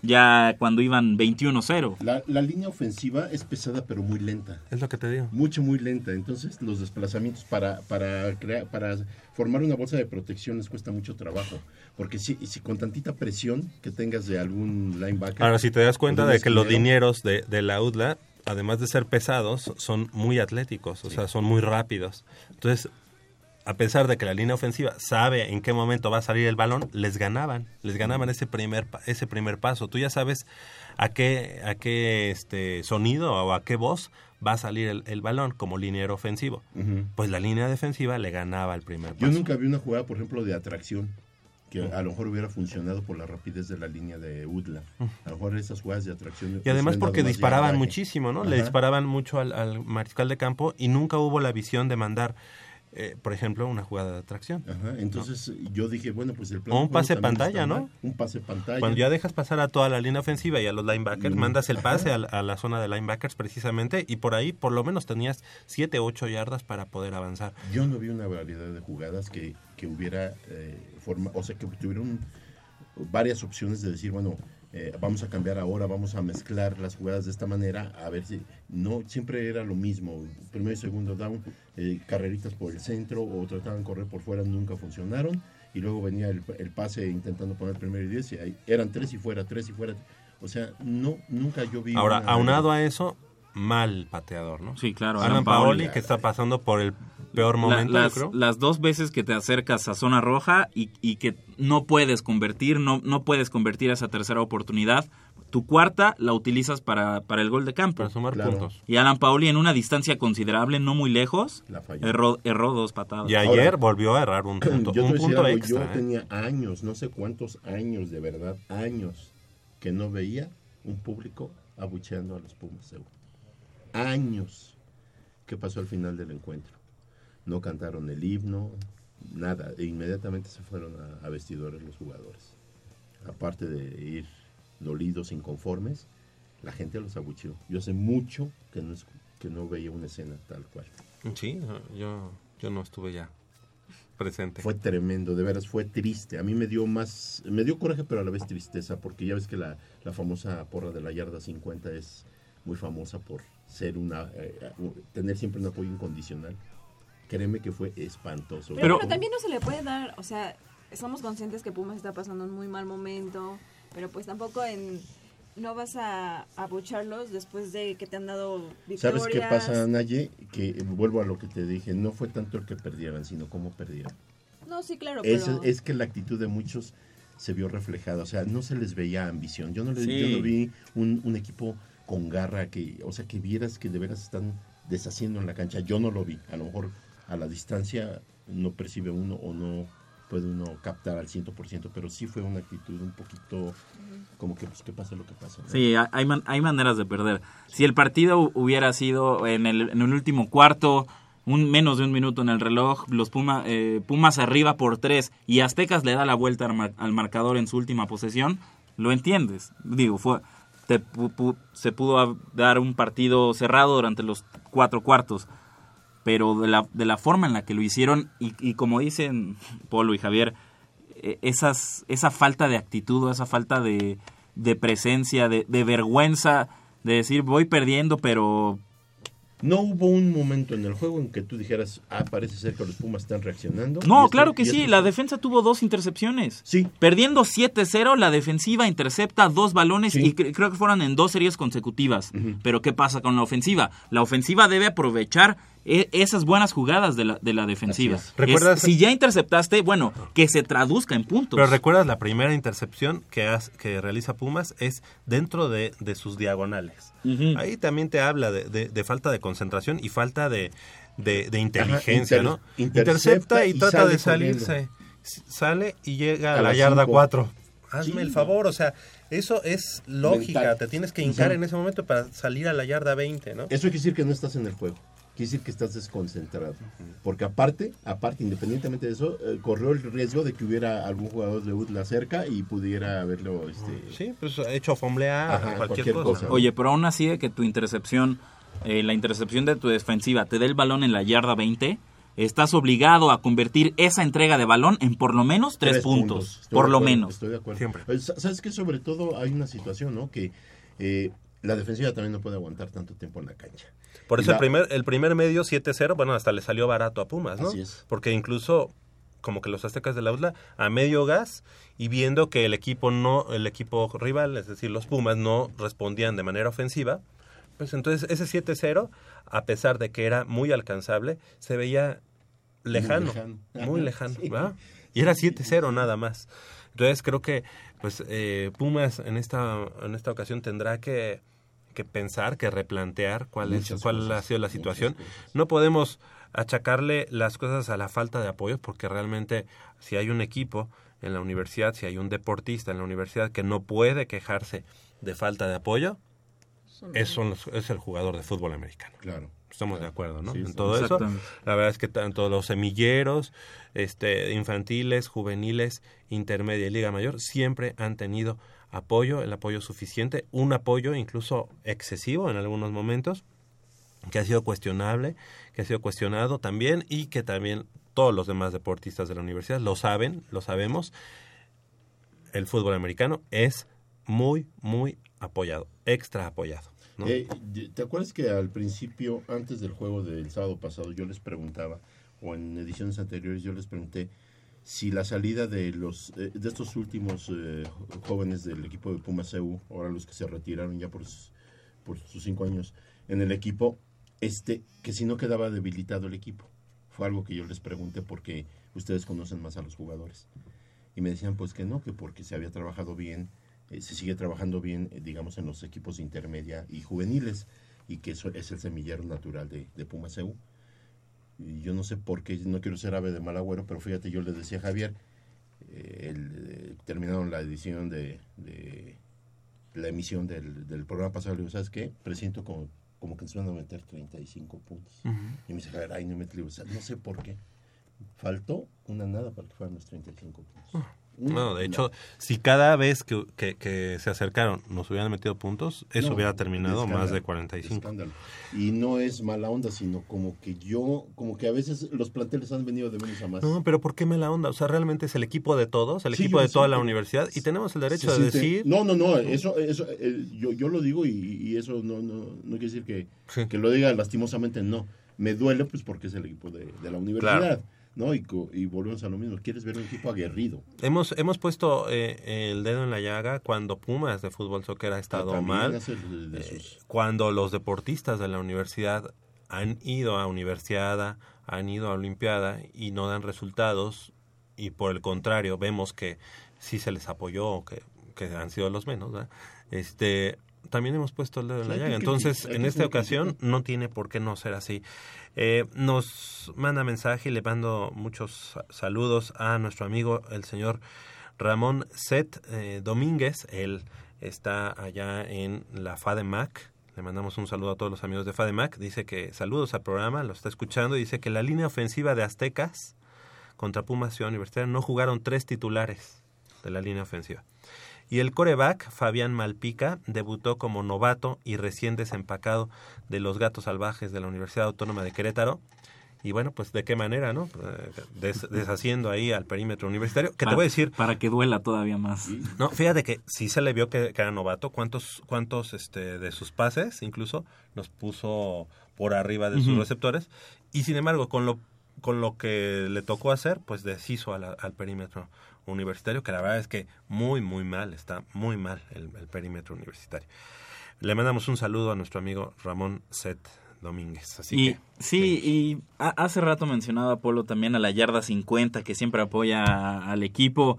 ya cuando iban 21-0. La, la línea ofensiva es pesada pero muy lenta. Es lo que te digo. Mucho, muy lenta. Entonces los desplazamientos para, para, crear, para formar una bolsa de protección les cuesta mucho trabajo. Porque si, si con tantita presión que tengas de algún linebacker... Ahora, si te das cuenta de que los dineros de, de la UDLA, además de ser pesados, son muy atléticos, o sea, son muy rápidos. Entonces, a pesar de que la línea ofensiva sabe en qué momento va a salir el balón, les ganaban, les ganaban ese primer ese primer paso. Tú ya sabes a qué a qué este sonido o a qué voz va a salir el, el balón como liniero ofensivo. Pues la línea defensiva le ganaba el primer Yo paso. nunca vi una jugada, por ejemplo, de atracción que a lo mejor hubiera funcionado por la rapidez de la línea de UDLA. A lo mejor esas jugadas de atracción... Y además porque disparaban muchísimo, ¿no? Le disparaban mucho al, al mariscal de campo y nunca hubo la visión de mandar, eh, por ejemplo, una jugada de atracción. Ajá, entonces yo dije, bueno, pues el plan O un pase pantalla, ¿no? Un pase pantalla. Cuando ya dejas pasar a toda la línea ofensiva y a los linebackers, Mm. mandas el pase a, Ajá. la- a la zona de linebackers precisamente y por ahí por lo menos tenías 7, 8 yardas para poder avanzar. Yo no vi una variedad de jugadas que, que hubiera eh, forma, o sea, que tuvieron varias opciones de decir, bueno, eh, vamos a cambiar ahora, vamos a mezclar las jugadas de esta manera, a ver si no siempre era lo mismo, primero y segundo down, eh, carreritas por el centro o trataban de correr por fuera, nunca funcionaron y luego venía el, el pase intentando poner primero y diez y ahí eran tres y fuera, tres y fuera, o sea, no nunca yo vi Ahora, una- aunado a eso, mal pateador, ¿no? Sí, claro. Alan Alan Paoli, Paoli. que está pasando por el peor La- momento, yo las, creo. las dos veces que te acercas a zona roja y, y que no puedes convertir, no, no puedes convertir esa tercera oportunidad, tu cuarta la utilizas para, para el gol de campo. Para sumar Claro. puntos. Y Alan Pauli en una distancia considerable, no muy lejos, erró, erró dos patadas. Y ayer volvió a errar un (clears throat) punto, Yo un punto algo, extra. Yo ¿eh? tenía años, no sé cuántos años, de verdad, años, que no veía un público abucheando a los Pumas. Años. ¿Qué pasó al final del encuentro? No cantaron el himno, nada. E inmediatamente se fueron a, a vestidores los jugadores. Aparte de ir dolidos, inconformes, la gente los abucheó. Yo hace mucho que no, que no veía una escena tal cual. Sí, yo, yo no estuve ya presente. Fue tremendo, de veras, fue triste. A mí me dio más, me dio coraje, pero a la vez tristeza, porque ya ves que la, la famosa porra de la yarda 50 es muy famosa por ser una, eh, eh, tener siempre un apoyo incondicional. Créeme que fue espantoso. Pero, bueno, también no se le puede dar, o sea, somos conscientes que Pumas está pasando un muy mal momento, pero pues tampoco en no vas a abucharlos después de que te han dado victorias. ¿Sabes qué pasa, Naye? Que eh, vuelvo a lo que te dije, no fue tanto el que perdieran, sino cómo perdieron. No, sí, claro, Es, pero... es que la actitud de muchos se vio reflejada, o sea, no se les veía ambición. Yo no, le, Sí. yo no vi un, un equipo con garra, que, o sea, que vieras que de veras están deshaciendo en la cancha. Yo no lo vi. A lo mejor a la distancia no percibe uno o no puede uno captar al 100%, pero sí fue una actitud un poquito como que, pues, pase lo que pase. Sí, hay, hay man- hay maneras de perder. Si el partido hu- hubiera sido en el, en el último cuarto, un menos de un minuto en el reloj, los Puma, eh, Pumas arriba por tres y Aztecas le da la vuelta al, al marcador en su última posesión, lo entiendes. Digo, fue te pu- se pudo dar un partido cerrado durante los cuatro cuartos, pero de la, de la forma en la que lo hicieron y, y como dicen Polo y Javier, eh, esas, esa falta de actitud esa falta de, de presencia, de, de vergüenza, de decir voy perdiendo, pero No hubo un momento en el juego en que tú dijeras, ah, parece ser que los Pumas están reaccionando. No, claro que sí, la defensa tuvo dos intercepciones. Sí. Perdiendo 7-0, la defensiva intercepta dos balones y cre- creo que fueron en dos series consecutivas. Pero ¿qué pasa con la ofensiva? La ofensiva debe aprovechar e- esas buenas jugadas de la, de la defensiva. Es. ¿Recuerdas- Es- si ya interceptaste, bueno, que se traduzca en puntos. Pero recuerdas la primera intercepción que, has- que realiza Pumas es dentro de, de sus diagonales. Ahí también te habla de, de- de falta de concentración y falta de, de- de inteligencia, inter- ¿no? intercepta Intercepta y, y trata de salirse. Sale y llega a, A la yarda cinco. 4. Hazme Sí. el favor, o sea, eso es lógica. Mental. Te tienes que hincar en ese momento para salir a la yarda 20, ¿no? Eso quiere decir que no estás en el juego. Quiere decir que estás desconcentrado. Porque aparte, aparte, independientemente de eso, eh, corrió el riesgo de que hubiera algún jugador de UTLA cerca y pudiera haberlo... Este, Sí, pues hecho fomblear, Ajá, cualquier, cualquier cosa. cosa. Oye, pero aún así de que tu intercepción, eh, la intercepción de tu defensiva te dé el balón en la yarda 20, estás obligado a convertir esa entrega de balón en por lo menos tres, puntos. Estoy Por de lo acuerdo, menos. Estoy de acuerdo. Eh, sa- ¿Sabes que Sobre todo hay una situación, ¿no? Que eh, la defensiva también no puede aguantar tanto tiempo en la cancha. Por eso la- el primer, el primer medio 7-0, bueno, hasta le salió barato a Pumas, ¿no? Así es. Porque incluso como que los aztecas de la UDLA a medio gas y viendo que el equipo no el equipo rival, es decir, los Pumas no respondían de manera ofensiva, pues entonces ese 7-0, a pesar de que era muy alcanzable, se veía lejano, lejano. muy lejano, sí. ¿verdad? Y era 7-0 nada más. Entonces creo que pues eh, Pumas en esta en esta ocasión tendrá que que pensar, que replantear cuál es cuál cosas, ha sido la situación. No podemos achacarle las cosas a la falta de apoyo, porque realmente si hay un equipo en la universidad, si hay un deportista en la universidad que no puede quejarse de falta de apoyo, es, son los- es el jugador de fútbol americano. Claro. Estamos de acuerdo, ¿no? Sí, en todo eso. La verdad es que tanto los semilleros, este, infantiles, juveniles, intermedia y liga mayor, siempre han tenido apoyo, el apoyo suficiente, un apoyo incluso excesivo en algunos momentos, que ha sido cuestionable, que ha sido cuestionado también y que también todos los demás deportistas de la universidad lo saben, lo sabemos. El fútbol americano es muy, muy apoyado, extra apoyado. Eh, ¿Te acuerdas que al principio, antes del juego del sábado pasado, yo les preguntaba, o en ediciones anteriores yo les pregunté, si la salida de los eh, de estos últimos eh, jóvenes del equipo de Pumas EU, ahora los que se retiraron ya por sus, por sus cinco años en el equipo, este que si no quedaba debilitado el equipo. Fue algo que yo les pregunté porque ustedes conocen más a los jugadores. Y me decían pues que no, que porque se había trabajado bien eh, se sigue trabajando bien, digamos, en los equipos intermedia y juveniles, y que eso es el semillero natural de, de Pumas EU. Yo no sé por qué, no quiero ser ave de mal agüero, pero fíjate, yo le decía a Javier, eh, el, eh, terminaron la edición de, de la emisión del, del programa pasado, le digo, ¿sabes qué? Presiento como, como que se van a meter 35 puntos. Ujú. Y me dice, Javier, ay, no me "O sea, no sé por qué. Faltó una nada para que fueran los 35 puntos. Una No, de hecho, si cada vez que, que- que se acercaron nos hubieran metido puntos, eso No, hubiera terminado escándalo, más de 45. escándalo. Y no es mala onda, sino como que yo, como que a veces los planteles han venido de menos a más. No, pero ¿por qué mala onda? O sea, realmente es el equipo de todos, el Sí, equipo de toda la universidad y tenemos el derecho de siente- decir... No, no, no, eso, eso eh, yo, yo lo digo y, y eso no, no, no quiere decir que, que lo diga lastimosamente, no. Me duele pues porque es el equipo de, de la universidad, Claro. ¿No? Y, y volvemos a lo mismo, quieres ver un equipo aguerrido. Hemos, hemos puesto eh, el dedo en la llaga cuando Pumas de fútbol soccer ha estado mal, de- eh, cuando los deportistas de la universidad han ido a universidad, han ido a olimpiada y no dan resultados y por el contrario vemos que sí se les apoyó, que, que han sido los menos, ¿verdad? este también hemos puesto el dedo en la llaga. Entonces, en esta ocasión no tiene por qué no ser así. Eh, nos manda mensaje y le mando muchos sa- saludos a nuestro amigo el señor Ramón Set eh, Domínguez. Él está allá en la FADEMAC. Le mandamos un saludo a todos los amigos de FADEMAC. Dice que saludos al programa, lo está escuchando. Dice que la línea ofensiva de Aztecas contra Pumas Ciudad Universitaria no jugaron tres titulares de la línea ofensiva. Y el coreback, Fabián Malpica, debutó como novato y recién desempacado de los Gatos Salvajes de la Universidad Autónoma de Querétaro. Y bueno, pues de qué manera, ¿no? Eh, des- deshaciendo ahí al perímetro universitario. Que te voy a decir... Para que duela todavía más. No, fíjate que sí se le vio que, que era novato. ¿Cuántos, cuántos este, de sus pases incluso los puso por arriba de sus receptores? Y sin embargo, con lo, con lo que le tocó hacer, pues deshizo a la- al perímetro universitario, que la verdad es que muy, muy mal, está muy mal el, el perímetro universitario. Le mandamos un saludo a nuestro amigo Ramón Set Domínguez. Así y que, sí, y ha- hace rato mencionaba Polo también a la yarda 50 que siempre apoya a- al equipo.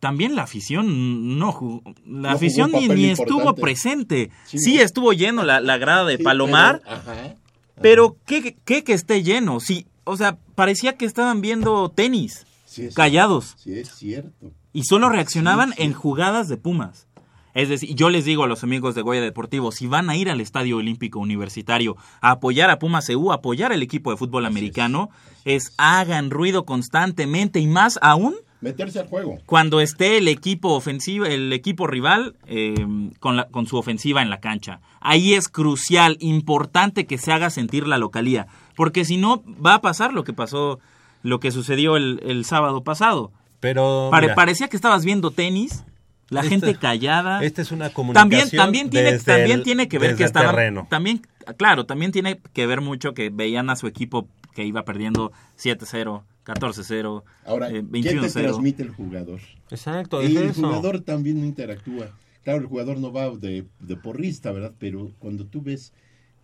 También la afición no jugó, la No afición ni, estuvo presente. Sí, estuvo lleno la, la grada de Sí, Palomar, pero- ajá. pero ¿qué, qué que esté lleno? Sí, o sea, parecía que estaban viendo tenis, Sí, es- callados. Sí, es cierto. Y solo reaccionaban en jugadas de Pumas. Es decir, yo les digo a los amigos de Goya Deportivo, si van a ir al Estadio Olímpico Universitario a apoyar a Pumas EU, a apoyar al equipo de fútbol americano, es, hagan ruido constantemente y más aún Meterse al juego. cuando esté el equipo ofensivo, el equipo rival eh, con, la- con su ofensiva en la cancha. Ahí es crucial, importante que se haga sentir la localía, porque si no va a pasar lo que pasó, lo que sucedió el, el sábado pasado. Pero Pare- mira, parecía que estabas viendo tenis, la Esta- gente callada. esta es una También, comunicación también tiene, desde también el- tiene que ver desde que estaban, terreno. también, claro, también tiene que ver mucho que veían a su equipo que iba perdiendo 7-0, 14-0, Ahora, eh, ¿qué te 21-0. transmite el jugador? Exacto, Y es el eso. jugador también no interactúa. Claro, el jugador no va de, de porrista, ¿verdad? Pero cuando tú ves...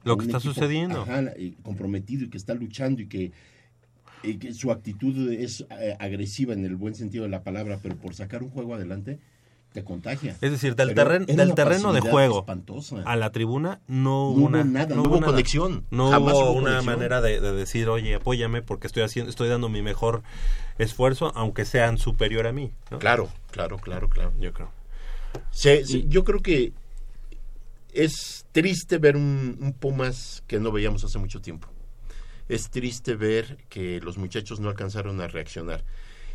Lo que está equipo, sucediendo. ajá, comprometido y que está luchando y que, y que su actitud es eh, agresiva en el buen sentido de la palabra, pero por sacar un juego adelante, te contagia. Es decir, del, era del terreno de juego espantosa. a la tribuna no hubo No hubo una, nada, no hubo nada. conexión. No Jamás hubo hubo una conexión. manera de, de decir, oye, apóyame porque estoy haciendo, estoy dando mi mejor esfuerzo, aunque sean superior a mí. ¿no? Claro, claro, claro, claro. Yo creo. Se- yo creo que es triste ver un, un Pumas que no veíamos hace mucho tiempo. Es triste ver que los muchachos no alcanzaron a reaccionar.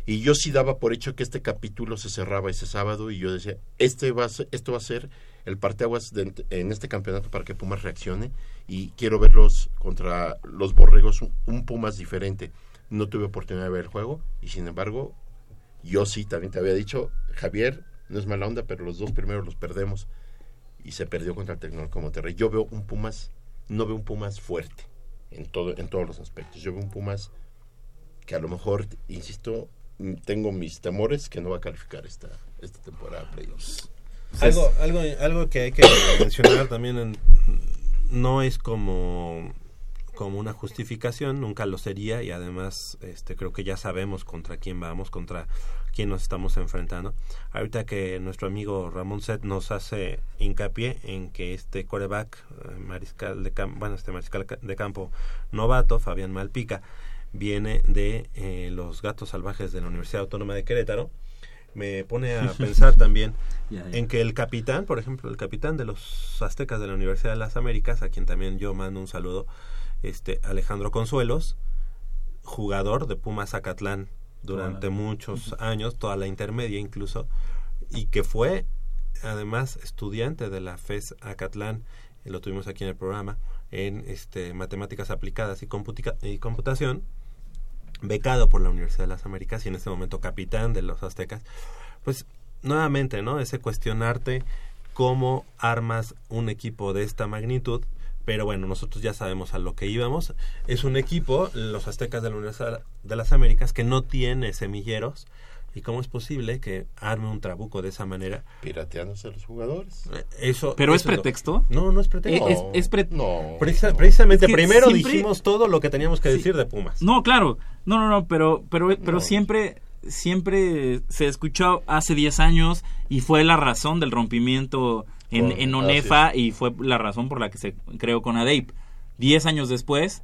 Y yo sí daba por hecho que este capítulo se cerraba ese sábado y yo decía, este va a ser, esto va a ser el parteaguas en este campeonato para que Pumas reaccione y quiero verlos contra los Borregos un, un Pumas diferente. No tuve oportunidad de ver el juego y sin embargo yo sí también te había dicho, Javier, no es mala onda, pero los dos primeros los perdemos y se perdió contra el Tecnológico Monterrey. Yo veo un Pumas, no veo un Pumas fuerte en todo en todos los aspectos. Yo veo un Pumas que a lo mejor, insisto, mm, tengo mis temores que no va a calificar esta esta temporada de playoffs. Algo, algo, algo que hay que mencionar también en- no es como, como una justificación, nunca lo sería y además este, creo que ya sabemos contra quién vamos, contra quién nos estamos enfrentando. Ahorita que nuestro amigo Ramón Set nos hace hincapié en que este coreback, eh, mariscal de campo, bueno, este mariscal de campo novato, Fabián Malpica, viene de eh, los Gatos Salvajes de la Universidad Autónoma de Querétaro, me pone a (laughs) pensar también en que el capitán, por ejemplo, el capitán de los Aztecas de la Universidad de las Américas, a quien también yo mando un saludo, este Alejandro Consuelos, jugador de Pumas Zacatlán durante muchos años, toda la intermedia incluso, y que fue además estudiante de la FES Acatlán, y lo tuvimos aquí en el programa, en este matemáticas aplicadas y, computica- y computación, becado por la Universidad de las Américas y en este momento capitán de los aztecas, pues nuevamente, ¿no? Ese cuestionarte cómo armas un equipo de esta magnitud, pero bueno, nosotros ya sabemos a lo que íbamos. Es un equipo, los aztecas de la Universidad de las Américas, que no tiene semilleros. ¿Y cómo es posible que arme un trabuco de esa manera? Pirateándose a los jugadores. Eso, ¿Pero es eso pretexto? No, no es pretexto. Es- es pre- Precisa- precisamente, Es que primero siempre- dijimos todo lo que teníamos que decir de Pumas. No, claro. No, no, no, pero, pero, pero No. siempre, siempre se escuchó hace 10 años y fue la razón del rompimiento en, Con- en así ONEFA y fue la razón por la que se creó con ADEIP. 10 años después,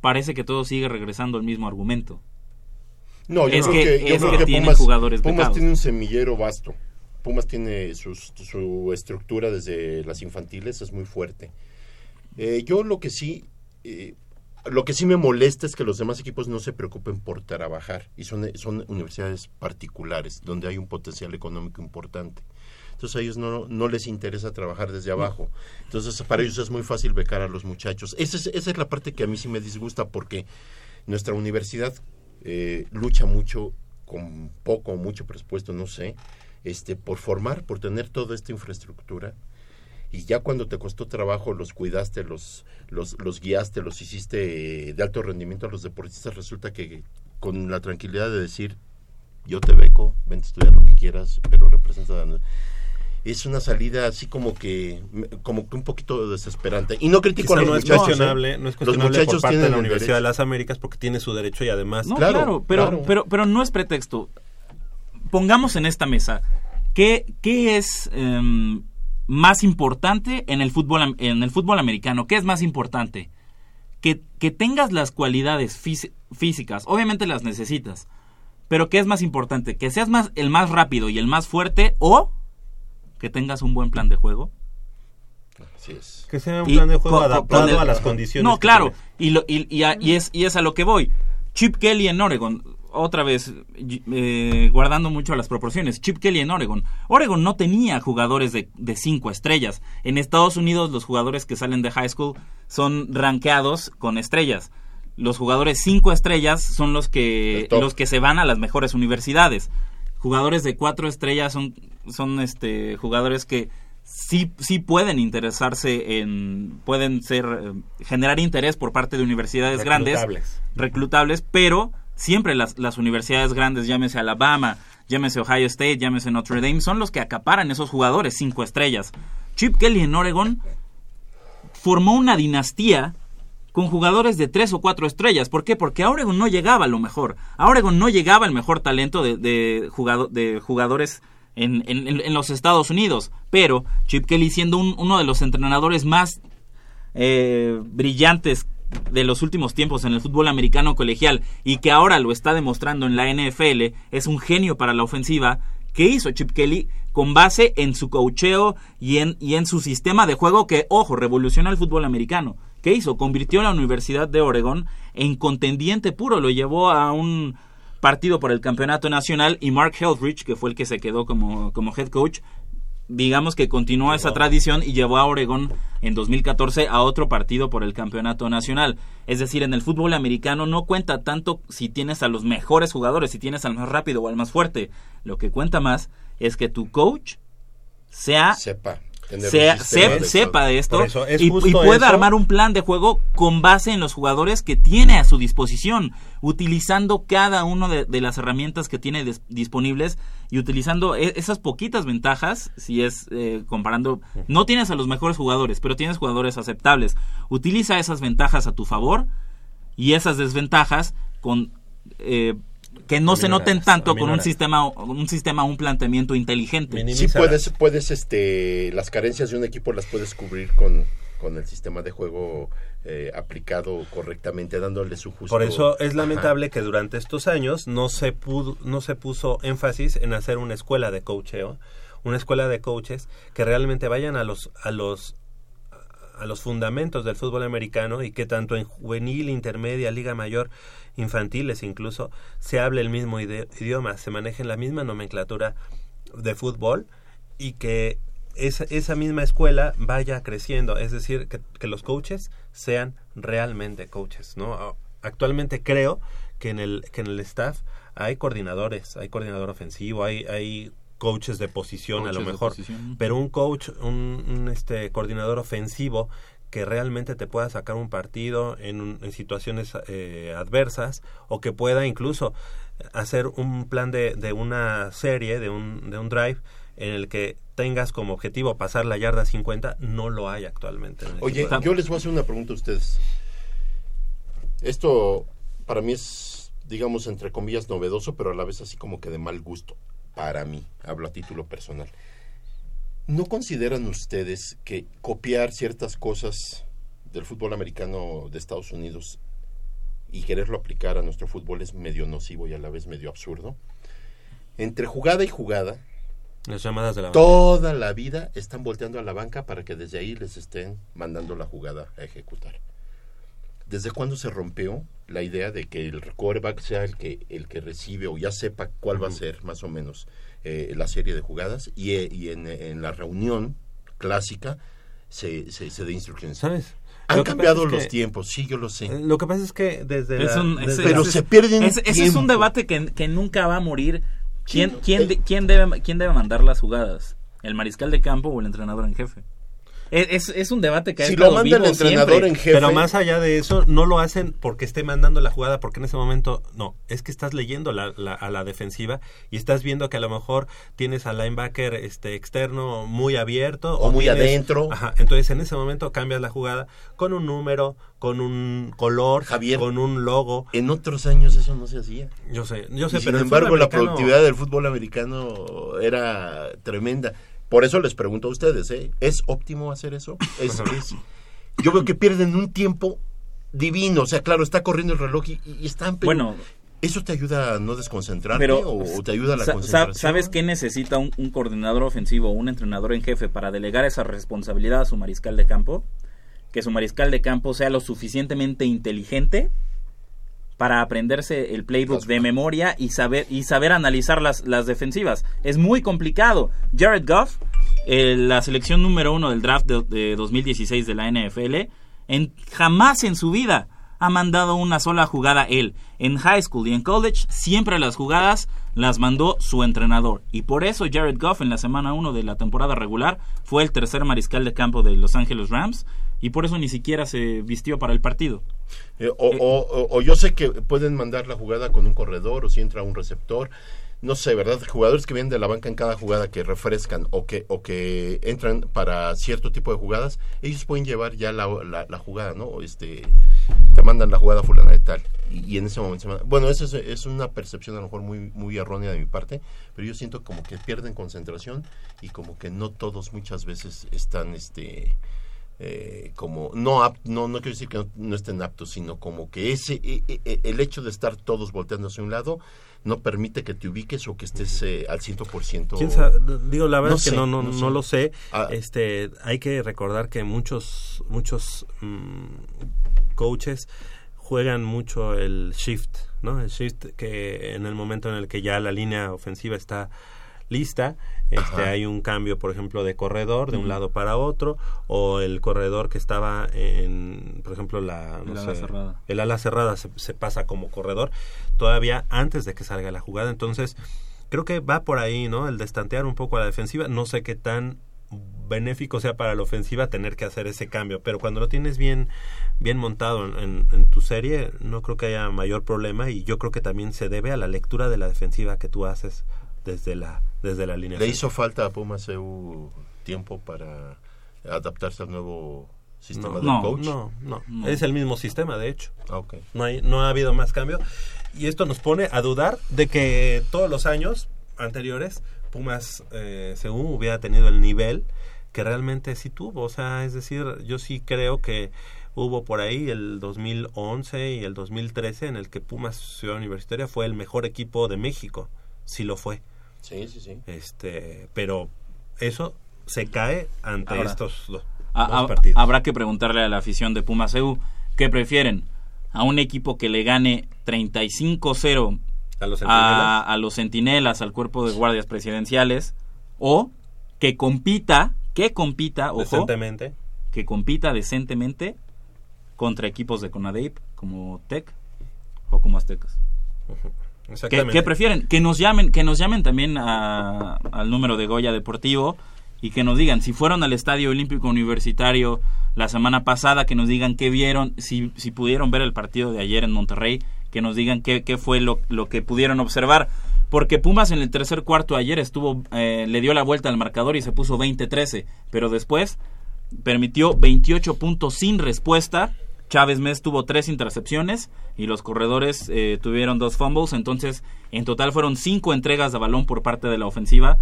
parece que todo sigue regresando al mismo argumento. No, yo es creo que, que, yo es creo que que tiene Pumas, jugadores Pumas becados. tiene un semillero vasto. Pumas tiene sus- su estructura desde las infantiles, es muy fuerte. Eh, yo lo que sí, eh, lo que sí me molesta es que los demás equipos no se preocupen por trabajar y son, son universidades particulares donde hay un potencial económico importante. Entonces a ellos no, no les interesa trabajar desde abajo. Entonces para ellos es muy fácil becar a los muchachos. Esa es, esa es la parte que a mí sí me disgusta porque nuestra universidad eh, lucha mucho con poco o mucho presupuesto, no sé, este, por formar, por tener toda esta infraestructura. Y ya cuando te costó trabajo, los cuidaste, los, los, los guiaste, los hiciste eh, de alto rendimiento a los deportistas, resulta que con la tranquilidad de decir, yo te beco, ven a estudiar lo que quieras, pero representa... a- Es una salida así como que, como que un poquito desesperante. Y no critico Quizá a los no es muchachos. cuestionable, ¿eh? no es Los cuestionable muchachos por parte de tienen la Universidad derecho. de las Américas porque tiene su derecho y además No, claro, pero, claro. pero, pero no es pretexto. Pongamos en esta mesa, ¿qué, qué es em, más importante en el, fútbol, en el fútbol americano? ¿Qué es más importante? Que, que tengas las cualidades fís- físicas, obviamente las necesitas, pero ¿qué es más importante? ¿Que seas más, el más rápido y el más fuerte o que tengas un buen plan de juego? Así es. Que sea un Y plan de juego con- adaptado con el- a las condiciones. No, claro. Y, lo- y, y a, y es, y es a lo que voy. Chip Kelly en Oregon, otra vez, eh, guardando mucho las proporciones. Chip Kelly en Oregon. Oregon no tenía jugadores de, de cinco estrellas. En Estados Unidos, los jugadores que salen de high school son rankeados con estrellas. Los jugadores cinco estrellas son los que, los que se van a las mejores universidades. Jugadores de cuatro estrellas son, son este, jugadores que sí, sí pueden interesarse en, pueden ser, eh, generar interés por parte de universidades grandes, Reclutables. pero siempre las, las universidades grandes, llámese Alabama, llámese Ohio State, llámese Notre Dame, son los que acaparan esos jugadores cinco estrellas. Chip Kelly en Oregon formó una dinastía con jugadores de tres o cuatro estrellas. ¿Por qué? Porque a Oregon no llegaba lo mejor. A Oregon no llegaba el mejor talento de, de, jugado- de jugadores en, en- los Estados Unidos. Pero Chip Kelly siendo un- uno de los entrenadores más eh, brillantes de los últimos tiempos en el fútbol americano colegial y que ahora lo está demostrando en la NFL, es un genio para la ofensiva. ¿Qué hizo Chip Kelly? Con base en su cocheo y en, y en su sistema de juego que, ojo, revoluciona el fútbol americano. ¿Qué hizo? Convirtió a la Universidad de Oregon en contendiente puro, lo llevó a un partido por el campeonato nacional y Mark Helfrich, que fue el que se quedó como, como head coach, digamos que continuó esa tradición y llevó a Oregón en 2014 a otro partido por el campeonato nacional. Es decir, en el fútbol americano no cuenta tanto si tienes a los mejores jugadores, si tienes al más rápido o al más fuerte. Lo que cuenta más es que tu coach sea Sepa. Sea- de- sepa de esto Por eso, es y, y pueda eso. armar un plan de juego con base en los jugadores que tiene a su disposición, utilizando cada una de, de las herramientas que tiene dis- disponibles y utilizando e- esas poquitas ventajas, si es eh, comparando, no tienes a los mejores jugadores, pero tienes jugadores aceptables. Utiliza esas ventajas a tu favor y esas desventajas con eh, que no se noten tanto con un sistema, un sistema, un planteamiento inteligente. Sí puedes, puedes, este, las carencias de un equipo las puedes cubrir con, con el sistema de juego eh, aplicado correctamente, dándole su justo. Por eso es Ajá. lamentable que durante estos años no se pudo, no se puso énfasis en hacer una escuela de coacheo, una escuela de coaches que realmente vayan a los a los a los fundamentos del fútbol americano y que tanto en juvenil, intermedia, liga mayor, infantiles incluso, se hable el mismo idioma, se maneje la misma nomenclatura de fútbol y que esa, esa misma escuela vaya creciendo, es decir, que, que los coaches sean realmente coaches, ¿no? Actualmente creo que en el que en el staff hay coordinadores, hay coordinador ofensivo, hay hay coaches de posición a lo mejor, pero un coach, un, un, este coordinador ofensivo que realmente te pueda sacar un partido en, un- en situaciones eh, adversas o que pueda incluso hacer un plan de, de una serie, de un, de un drive en el que tengas como objetivo pasar la yarda 50, no lo hay actualmente. en el Oye, yo les voy a hacer una pregunta a ustedes. Esto para mí es, digamos, entre comillas, novedoso, pero a la vez así como que de mal gusto. Para mí, hablo a título personal. ¿No consideran ustedes que copiar ciertas cosas del fútbol americano de Estados Unidos y quererlo aplicar a nuestro fútbol es medio nocivo y a la vez medio absurdo? Entre jugada y jugada, Las llamadas de la toda la vida están volteando a la banca para que desde ahí les estén mandando la jugada a ejecutar. ¿Desde cuándo se rompió la idea de que el quarterback sea el que, el que recibe o ya sepa cuál va a ser más o menos eh, la serie de jugadas y, eh, y en, en la reunión clásica se, se, se dé instrucciones? ¿Sabes? Han Lo cambiado los que- tiempos, sí, yo lo sé. Eh, Lo que pasa es que desde Es la- un- desde ese- la- Pero ese- se pierden ese, ese es un debate que, que nunca va a morir. ¿Quién, Sí, quién, eh. de- quién, debe, ¿Quién debe mandar las jugadas? ¿El mariscal de campo o el entrenador en jefe? Es, es, un debate que ha Si estado lo manda el entrenador siempre. en jefe, Pero más allá de eso, no lo hacen porque esté mandando la jugada, porque en ese momento, no, es que estás leyendo la, la- a la defensiva y estás viendo que a lo mejor tienes al linebacker este, externo muy abierto. O muy tienes- adentro. Ajá, entonces en ese momento cambias la jugada con un número, con un color, Javier, con un logo. En otros años eso no se hacía. Yo sé, yo sé, Y pero sin embargo la productividad del fútbol americano era tremenda. Por eso les pregunto a ustedes, ¿eh? ¿es óptimo hacer eso? Es, es- yo veo que pierden un tiempo divino, o sea, claro, está corriendo el reloj y, y están... Bueno. ¿Eso te ayuda a no desconcentrarte Pero, o, te ayuda a la concentración? ¿Sabes qué necesita un, un coordinador ofensivo o un entrenador en jefe para delegar esa responsabilidad a su mariscal de campo? Que su mariscal de campo sea lo suficientemente inteligente para aprenderse el playbook de memoria y saber y saber analizar las, las defensivas. Es muy complicado. Jared Goff, eh, la selección número uno del draft de, de 2016 de la NFL, en, jamás en su vida ha mandado una sola jugada él. En high school y en college, siempre las jugadas las mandó su entrenador. Y por eso Jared Goff en la semana 1 de la temporada regular fue el tercer mariscal de campo de Los Angeles Rams. Y por eso ni siquiera se vistió para el partido. Eh, o, o- o- o yo sé que pueden mandar la jugada con un corredor o si entra un receptor. No sé, ¿verdad? Jugadores que vienen de la banca en cada jugada que refrescan o que, o que entran para cierto tipo de jugadas, ellos pueden llevar ya la, la, la jugada, ¿no? Este, te mandan la jugada fulana de tal. Y, y en ese momento se manda- Bueno, esa es, es una percepción a lo mejor muy, muy errónea de mi parte, pero yo siento como que pierden concentración y como que no todos muchas veces están, este eh, como no no no quiero decir que no, no estén aptos sino como que ese e- e- el hecho de estar todos volteando hacia un lado no permite que te ubiques o que estés eh, al 100% ¿Quién sabe? Digo, la verdad No es que sé, no, no, no lo sé. Ah. Este, hay que recordar que muchos, muchos mm, coaches juegan mucho el shift, ¿no? El shift que en el momento en el que ya la línea ofensiva está lista, este, hay un cambio, por ejemplo, de corredor de un lado para otro, o el corredor que estaba en, por ejemplo, la, no El ala sé, cerrada. el ala cerrada se, se pasa como corredor todavía antes de que salga la jugada. Entonces, creo que va por ahí, ¿no? El destantear un poco a la defensiva. No sé qué tan benéfico sea para la ofensiva tener que hacer ese cambio, pero cuando lo tienes bien bien montado en, en- en tu serie, no creo que haya mayor problema y yo creo que también se debe a la lectura de la defensiva que tú haces desde la desde la línea. le hizo falta a Pumas EU tiempo para adaptarse al nuevo ¿Sistema no, del no, coach? no, no, No. Es el mismo sistema, de hecho. Ah, ok. No, hay, no ha habido más cambio. Y esto nos pone a dudar de que todos los años anteriores Pumas, eh, según hubiera tenido el nivel que realmente sí tuvo. O sea, es decir, yo sí creo que hubo por ahí el 2011 y el 2013 en el que Pumas Ciudad Universitaria fue el mejor equipo de México. Sí lo fue. Sí, sí, sí. Este, pero eso se cae ante Ahora, estos dos, a- dos a- partidos. Habrá que preguntarle a la afición de Pumas EU qué prefieren. A un equipo que le gane 35-0 a los a, los centinelas, al cuerpo de guardias presidenciales, o que compita, que compita, ojo, Decentemente. que compita decentemente contra equipos de Conadeip como Tec o como Aztecas. ¿Qué, Exactamente. qué prefieren? Que nos llamen, que nos llamen también a- al número de Goya Deportivo y que nos digan si fueron al Estadio Olímpico Universitario la semana pasada, que nos digan qué vieron, si, si pudieron ver el partido de ayer en Monterrey, que nos digan qué, qué fue lo, lo que pudieron observar. Porque Pumas en el tercer cuarto ayer estuvo, eh, le dio la vuelta al marcador y se puso 20-13, pero después permitió 28 puntos sin respuesta. Chávez Mes tuvo tres intercepciones y los corredores eh, tuvieron dos fumbles. Entonces, en total fueron cinco entregas de balón por parte de la ofensiva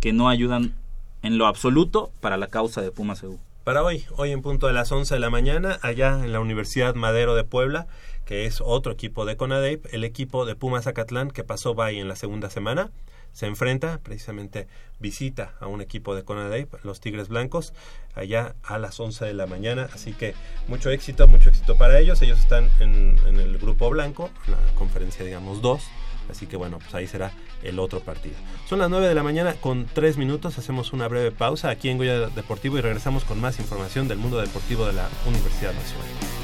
que no ayudan en lo absoluto para la causa de Pumas EU. Para hoy, hoy en punto de las 11 de la mañana, allá en la Universidad Madero de Puebla, que es otro equipo de CONADEIP, el equipo de Pumas Acatlán, que pasó by en la segunda semana, se enfrenta, precisamente visita a un equipo de CONADEIP, los Tigres Blancos, allá a las 11 de la mañana. Así que mucho éxito, mucho éxito para ellos. Ellos están en, el grupo blanco, la conferencia, digamos, 2. Así que bueno, pues ahí será el otro partido. Son las 9 de la mañana con 3 minutos. Hacemos una breve pausa aquí en Goya Deportivo y regresamos con más información del mundo deportivo de la Universidad Nacional.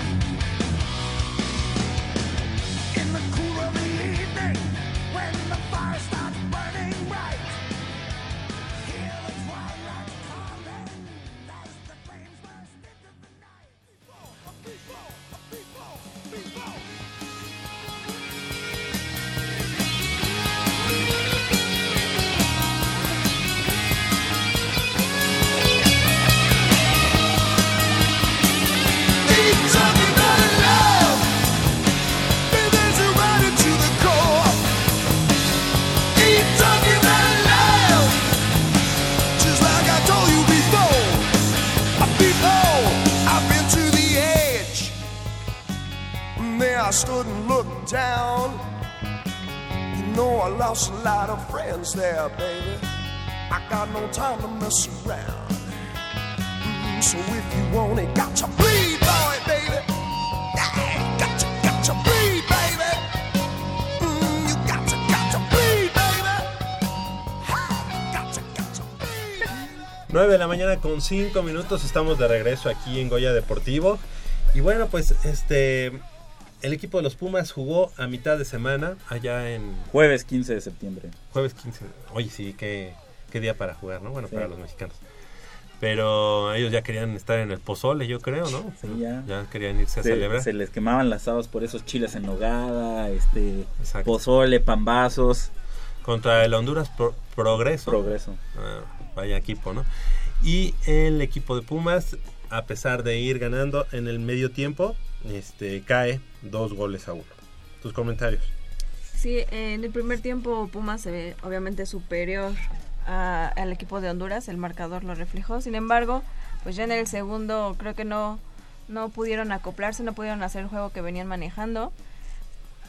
I stood and looked down. You know I lost a lot of friends there, baby. I got no time to mess around. Mm, so if you want it, got to boy, baby. Baby. You got to, got to bleed, baby. Ha, got to, got to bleed. 9 de la mañana con 5 minutos, estamos de regreso aquí en Goya Deportivo. Y bueno, pues este el equipo de los Pumas jugó a mitad de semana allá en Jueves 15 de septiembre. jueves 15. Oye, sí, qué, qué día para jugar, ¿no? Bueno, Sí. para los mexicanos. Pero ellos ya querían estar en el pozole, yo creo, ¿no? Sí, ya. querían irse a Se, celebrar. se les quemaban las habas por esos chiles en nogada, este, pozole, pambazos. Contra el Honduras Pro- Progreso. Progreso. Ah, vaya equipo, ¿no? Y el equipo de Pumas, a pesar de ir ganando en el medio tiempo, este cae dos goles a uno. Tus comentarios. Sí, en el primer tiempo Pumas se ve obviamente superior a- al equipo de Honduras, el marcador lo reflejó. Sin embargo, pues ya en el segundo creo que no, no pudieron acoplarse, no pudieron hacer el juego que venían manejando.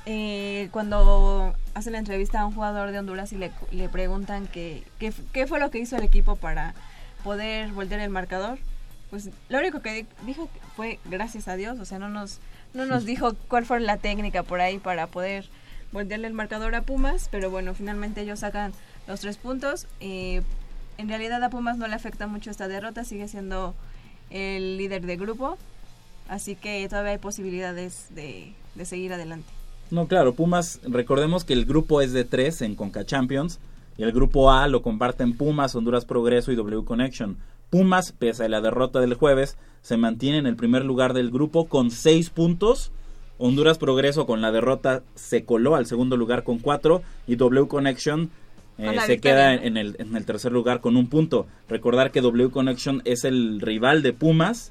eh, cuando hacen la entrevista a un jugador de Honduras y le, le preguntan que- qué fue lo que hizo el equipo para poder voltear el marcador, pues lo único que di- dijo fue gracias a Dios, o sea, no nos, no nos dijo cuál fue la técnica por ahí para poder voltearle el marcador a Pumas, pero bueno, finalmente ellos sacan los tres puntos. eh, en realidad a Pumas no le afecta mucho esta derrota, sigue siendo el líder de grupo, así que todavía hay posibilidades de, de seguir adelante. No, claro, Pumas, recordemos que el grupo es de tres en Conca Champions y el grupo A lo comparten Pumas, Honduras Progreso y W Connection. Pumas, pese a la derrota del jueves, se mantiene en el primer lugar del grupo con seis puntos. Honduras Progreso con la derrota se coló al segundo lugar con cuatro y W Connection eh, se victoria, queda en el, en el tercer lugar con un punto. Recordar que W Connection es el rival de Pumas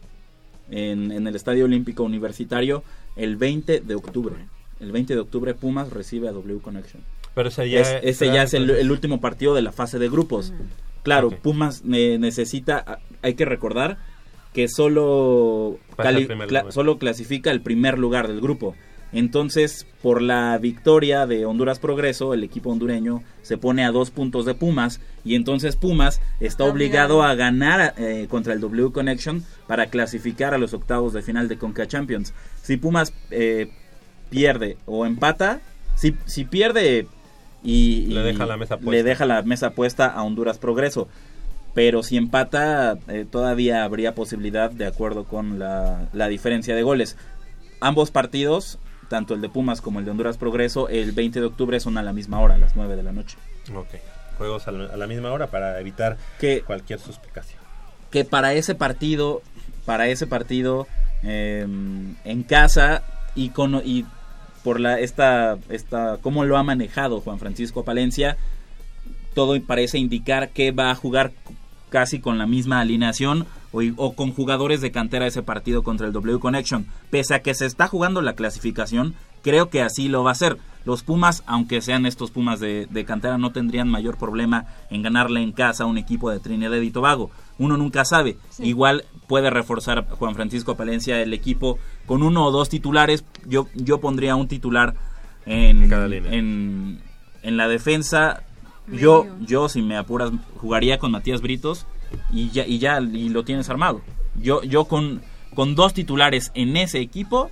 en, en el Estadio Olímpico Universitario el 20 de octubre. El 20 de octubre Pumas recibe a W Connection. Pero ese ya Es- ese será ya es el, entonces- el último partido de la fase de grupos. Claro. Pumas ne- necesita, hay que recordar que solo, cali- cla- solo clasifica el primer lugar del grupo. Entonces, por la victoria de Honduras Progreso, el equipo hondureño se pone a dos puntos de Pumas y entonces Pumas está obligado a ganar eh, contra el W Connection para clasificar a los octavos de final de Conca Champions. Si Pumas eh, pierde o empata, si, si pierde y, Le y deja la mesa le puesta. deja la mesa puesta a Honduras Progreso. Pero si empata, eh, todavía habría posibilidad de acuerdo con la, la diferencia de goles. Ambos partidos, tanto el de Pumas como el de Honduras Progreso, el 20 de octubre son a la misma hora, a las 9 de la noche. Ok. Juegos a la, a la misma hora para evitar Que- cualquier suspicacia. que para ese partido, para ese partido eh, en casa y con y por la esta esta cómo lo ha manejado Juan Francisco Palencia, todo parece indicar que va a jugar casi con la misma alineación o con jugadores de cantera ese partido contra el W Connection. Pese a que se está jugando la clasificación, creo que así lo va a hacer. Los Pumas, aunque sean estos Pumas de, de cantera, no tendrían mayor problema en ganarle en casa a un equipo de Trinidad y Tobago. Uno nunca sabe. Igual puede reforzar Juan Francisco Palencia el equipo con uno o dos titulares. Yo, yo pondría un titular en, en, en la defensa. Yo, yo, si me apuras, jugaría con Matías Britos y ya, y ya y lo tienes armado. Yo, yo con, con dos titulares en ese equipo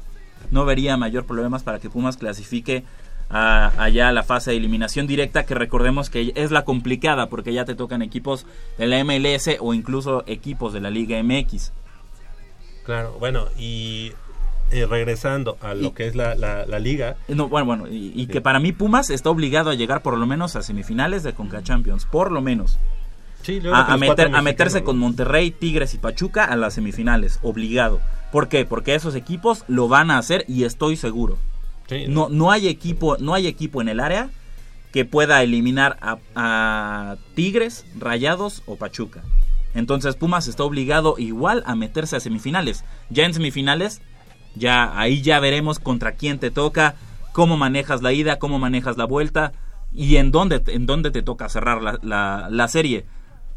no vería mayor problemas para que Pumas clasifique a- allá a la fase de eliminación directa, que recordemos que es la complicada porque ya te tocan equipos de la MLS o incluso equipos de la Liga MX. Claro, bueno, y eh, regresando a lo que es la, la, la liga. No, bueno, bueno, y, y que para mí Pumas está obligado a llegar por lo menos a semifinales de Conca Champions, por lo menos. Sí, a, meter- a meterse con Monterrey, Tigres y Pachuca a las semifinales, obligado. ¿Por qué? Porque esos equipos lo van a hacer y estoy seguro. No, no hay equipo, no hay equipo en el área que pueda eliminar a, a Tigres, Rayados o Pachuca. Entonces Pumas está obligado igual a meterse a semifinales. Ya en semifinales, ya ahí ya veremos contra quién te toca, cómo manejas la ida, cómo manejas la vuelta y en dónde, en dónde te toca cerrar la, la- la serie.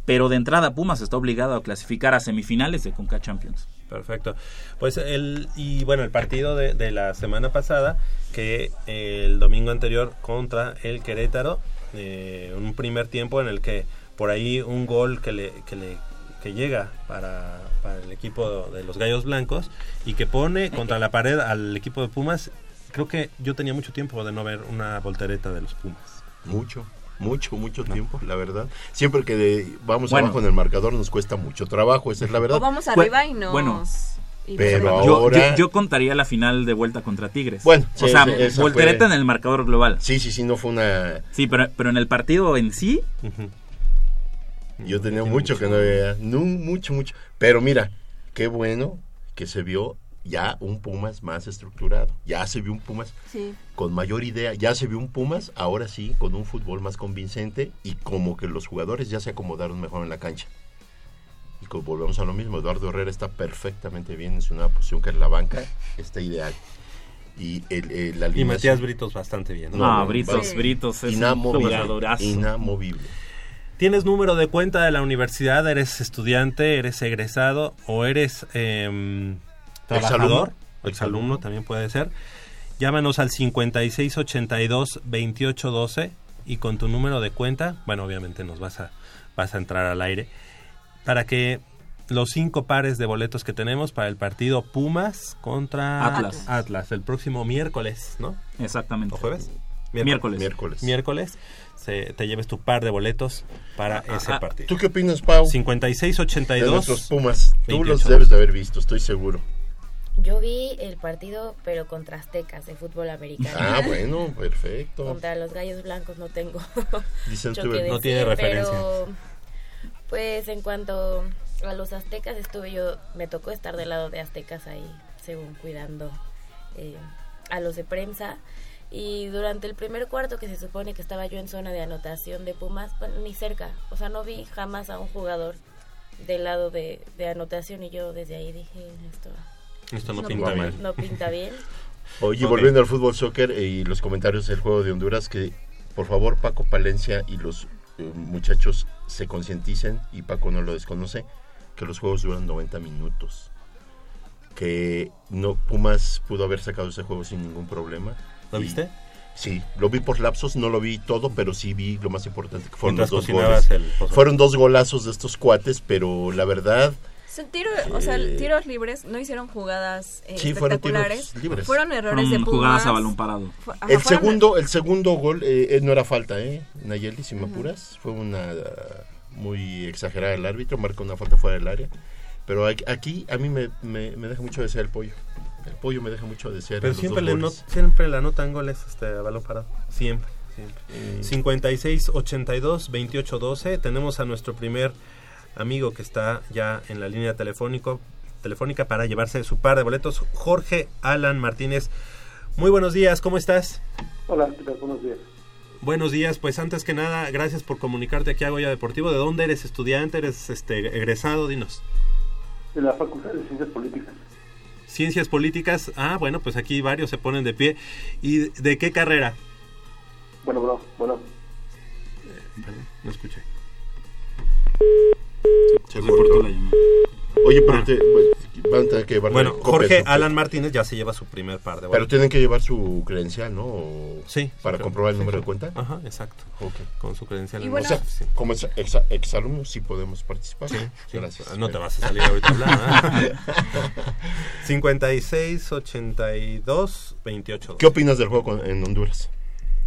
Pero de entrada Pumas está obligado a clasificar a semifinales de Conca Champions. Perfecto. Pues el y bueno, el partido de, de la semana pasada que eh, el domingo anterior contra el Querétaro, eh, un primer tiempo en el que por ahí un gol que le que le que llega para, para el equipo de los Gallos Blancos y que pone contra la pared al equipo de Pumas. Creo que yo tenía mucho tiempo de no ver una voltereta de los Pumas. Mucho, mucho, mucho tiempo, la verdad. Siempre que de- vamos Bueno. abajo en el marcador nos cuesta mucho trabajo, esa es la verdad. O vamos Bueno, arriba y nos... bueno, y nos Pero empatan. Yo, ahora- yo, yo contaría la final de vuelta contra Tigres. Bueno, o sí, sea, voltereta fue- en el marcador global. Sí, sí, sí, no fue una... Sí, pero, pero en el partido en sí, Yo tenía mucho que no veía, no, mucho, mucho. Pero mira, qué bueno que se vio ya un Pumas más estructurado. Ya se vio un Pumas Sí. con mayor idea. Ya se vio un Pumas, ahora sí, con un fútbol más convincente y como que los jugadores ya se acomodaron mejor en la cancha. Y como volvemos a lo mismo, Eduardo Herrera está perfectamente bien en su nueva posición, que es la banca, está ideal. Y el, el- la Y Matías Britos bastante bien. No, no, Britos, sí. Britos es Inamovible, inamovible. ¿Tienes número de cuenta de la universidad? ¿Eres estudiante? ¿Eres egresado? ¿O eres eh, trabajador? Exalumno. Exalumno también puede ser. Llámanos al 5682-2812 y con tu número de cuenta, bueno, obviamente nos vas a, vas a entrar al aire, para que los cinco pares de boletos que tenemos para el partido Pumas contra Atlas. Atlas, el próximo miércoles, ¿no? Exactamente. ¿O jueves? Miércoles. Miércoles. Miércoles. Se, te lleves tu par de boletos para ese ah, partido. ¿Tú qué opinas, Pau? 5682. De nuestros Pumas. Tú 28. los debes de haber visto, estoy seguro. Yo vi el partido, pero contra Aztecas de fútbol americano. Ah, (laughs) bueno, perfecto. Contra los Gallos Blancos no tengo. Mucho tú, que no tiene referencia. Pero, pues en cuanto a los Aztecas, estuve yo, me tocó estar del lado de Aztecas ahí, según cuidando eh, a los de prensa. Y durante el primer cuarto, que se supone que estaba yo en zona de anotación de Pumas, ni cerca. O sea, no vi jamás a un jugador del lado de, de anotación y yo desde ahí dije, esto, Esto no pinta bien. No pinta bien. (laughs) Oye, volviendo al fútbol soccer eh, y los comentarios del juego de Honduras, que por favor Paco Palencia y los eh, muchachos se concienticen, y Paco no lo desconoce, que los juegos duran 90 minutos. Que no Pumas pudo haber sacado ese juego sin ningún problema. ¿Lo Y- viste? Sí, lo vi por lapsos, no lo vi todo, pero sí vi lo más importante que fueron Mientras los dos goles. el. Fueron dos golazos de estos cuates, pero la verdad Son tiro- o sea, Eh, tiros libres, no hicieron jugadas eh, Sí, fueron espectaculares. libres. Fueron errores Fueron de Pumas. jugadas a balón parado. Fu- ajá, El fueron- segundo, el segundo gol eh, eh, no era falta, ¿eh? Nayeli, si me apuras. Fue una muy exagerada el árbitro, marca una falta fuera del área. Pero aquí, a mí me, me, me deja mucho desear el pollo. El pollo me deja mucho desear Pero siempre dos le, not- siempre le anotan goles este, a balón parado. Siempre. siempre. Mm. 56 82 28 12. Tenemos a nuestro primer amigo que está ya en la línea telefónico, telefónica para llevarse su par de boletos. Jorge Alan Martínez. Muy buenos días, ¿cómo estás? Hola, ¿qué tal? Buenos días. Buenos días, pues antes que nada, gracias por comunicarte aquí a Goya Deportivo. ¿De dónde eres estudiante? ¿Eres este egresado? Dinos. De la Facultad de Ciencias Políticas. Ciencias políticas. Ah, bueno, pues aquí varios se ponen de pie. ¿Y de qué carrera? Bueno, bro, bueno. Perdón, no escuché. Se cortó la Oye, pero te- van a tener que llevar Bueno, Jorge Alan Martínez ya se lleva su primer par de Pero boletos. tienen que llevar su credencial, ¿no? O- Sí. Para sí, comprobar el número sí. de cuenta. Ajá, exacto. Ok. Con su credencial. Y en bueno- O sea, sí. como ex, ex- exalumnos sí podemos participar. Sí, sí. Gracias. No te vas a salir ahorita a hablar. ¿eh? 56, 82, 28. ¿Qué opinas del juego con- en Honduras?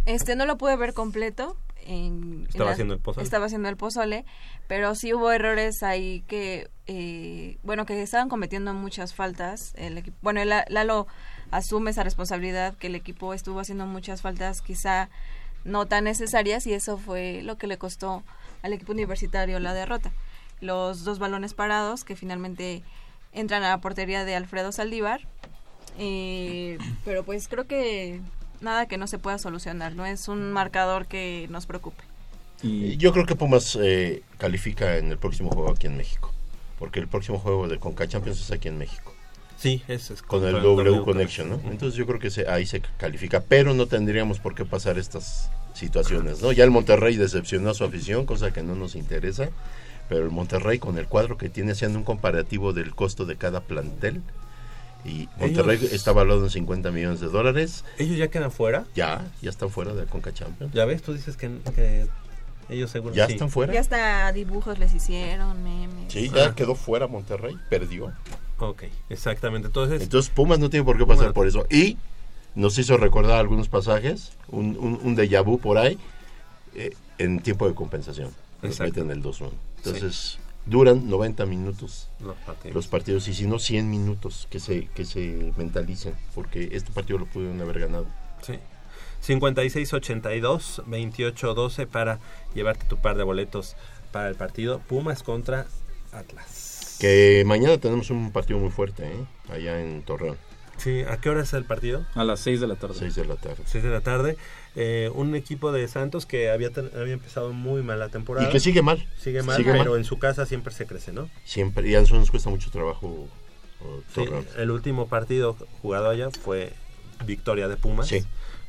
Este no lo pude ver completo. En, en Estaba haciendo el pozole. Estaba haciendo el pozole, pero sí hubo errores ahí que, eh, bueno, que estaban cometiendo muchas faltas. El equipo, bueno, el- Lalo asume esa responsabilidad que el equipo estuvo haciendo muchas faltas, quizá no tan necesarias, y eso fue lo que le costó al equipo universitario la derrota. Los dos balones parados que finalmente entran a la portería de Alfredo Saldívar. Eh, pero pues creo que nada que no se pueda solucionar, no es un marcador que nos preocupe. Yo creo que Pumas eh, califica en el próximo juego aquí en México. Porque el próximo juego de Conca Champions es aquí en México. Sí, ese es Con el el W W Connection, ¿no? Entonces yo creo que se- ahí se califica. Pero no tendríamos por qué pasar estas situaciones, ¿no? Ya el Monterrey decepcionó a su afición, cosa que no nos interesa. Pero el Monterrey con el cuadro que tiene haciendo un comparativo del costo de cada plantel. Y Monterrey Ellos- está valuado en 50 millones de dólares. ¿Ellos ya quedan fuera? Ya, ya están fuera de Conca Champions. Ya ves, tú dices que, que ellos seguro ¿Ya sí. están fuera? Ya hasta dibujos les hicieron, memes. Sí, ya Ah. quedó fuera Monterrey, perdió. Ok, exactamente. Entonces, Entonces Pumas no tiene por qué pasar por eso. Y nos hizo recordar algunos pasajes, un, un, un déjà vu por ahí, eh, en tiempo de compensación. Nos Exacto. meten el 2-1. Entonces duran 90 minutos los partidos. los partidos y si no 100 minutos que se, que se mentalicen, porque este partido lo pudieron haber ganado. Sí. 56-82, 28-12 para llevarte tu par de boletos para el partido Pumas contra Atlas. Que mañana tenemos un partido muy fuerte, ¿eh? allá en Torreón. Sí, ¿a qué hora es el partido? A las 6 de la tarde. 6 de la tarde. 6 de la tarde. Eh, un equipo de Santos que había, había empezado muy mal la temporada. Y que sigue mal. Sigue mal, Sigue pero mal. en su casa siempre se crece, ¿no? Siempre, y a nosotros nos cuesta mucho trabajo Sí, el último partido jugado allá fue victoria de Pumas. Sí.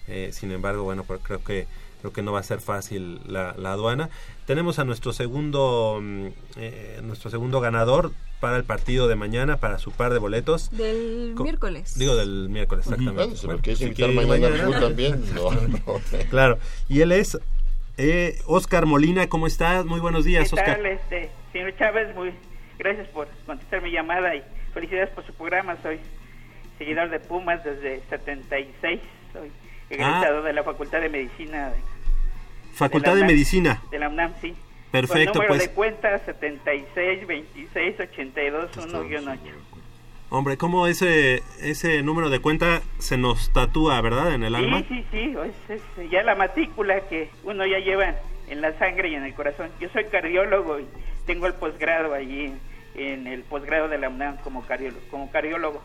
Eh, sin embargo, bueno, creo que creo que no va a ser fácil la, la aduana. Tenemos a nuestro segundo mm, eh, nuestro segundo ganador para el partido de mañana, para su par de boletos. Del Co- miércoles. Digo del miércoles, exactamente. Bueno, si me quieres si invitar quiere ir mañana al fútbol también, no, (laughs) no. Claro. Y él es eh, Oscar Molina. ¿Cómo estás? Muy buenos días, ¿Qué Oscar. tal, este, señor Chávez? Muy gracias por contestar mi llamada y felicidades por su programa. Soy seguidor de Pumas desde 76. Soy egresado de la Facultad de Medicina. De, Facultad de UNAM, Medicina. De la UNAM, sí. Perfecto, Con número pues. de cuenta 76 26 82 1-8. Hombre, ¿cómo ese, ese número de cuenta se nos tatúa, verdad, en el alma? Sí, sí, sí. Es, es ya la matrícula que uno ya lleva en la sangre y en el corazón. Yo soy cardiólogo y tengo el posgrado allí en el posgrado de la UNAM como cardiólogo. Como cardiólogo.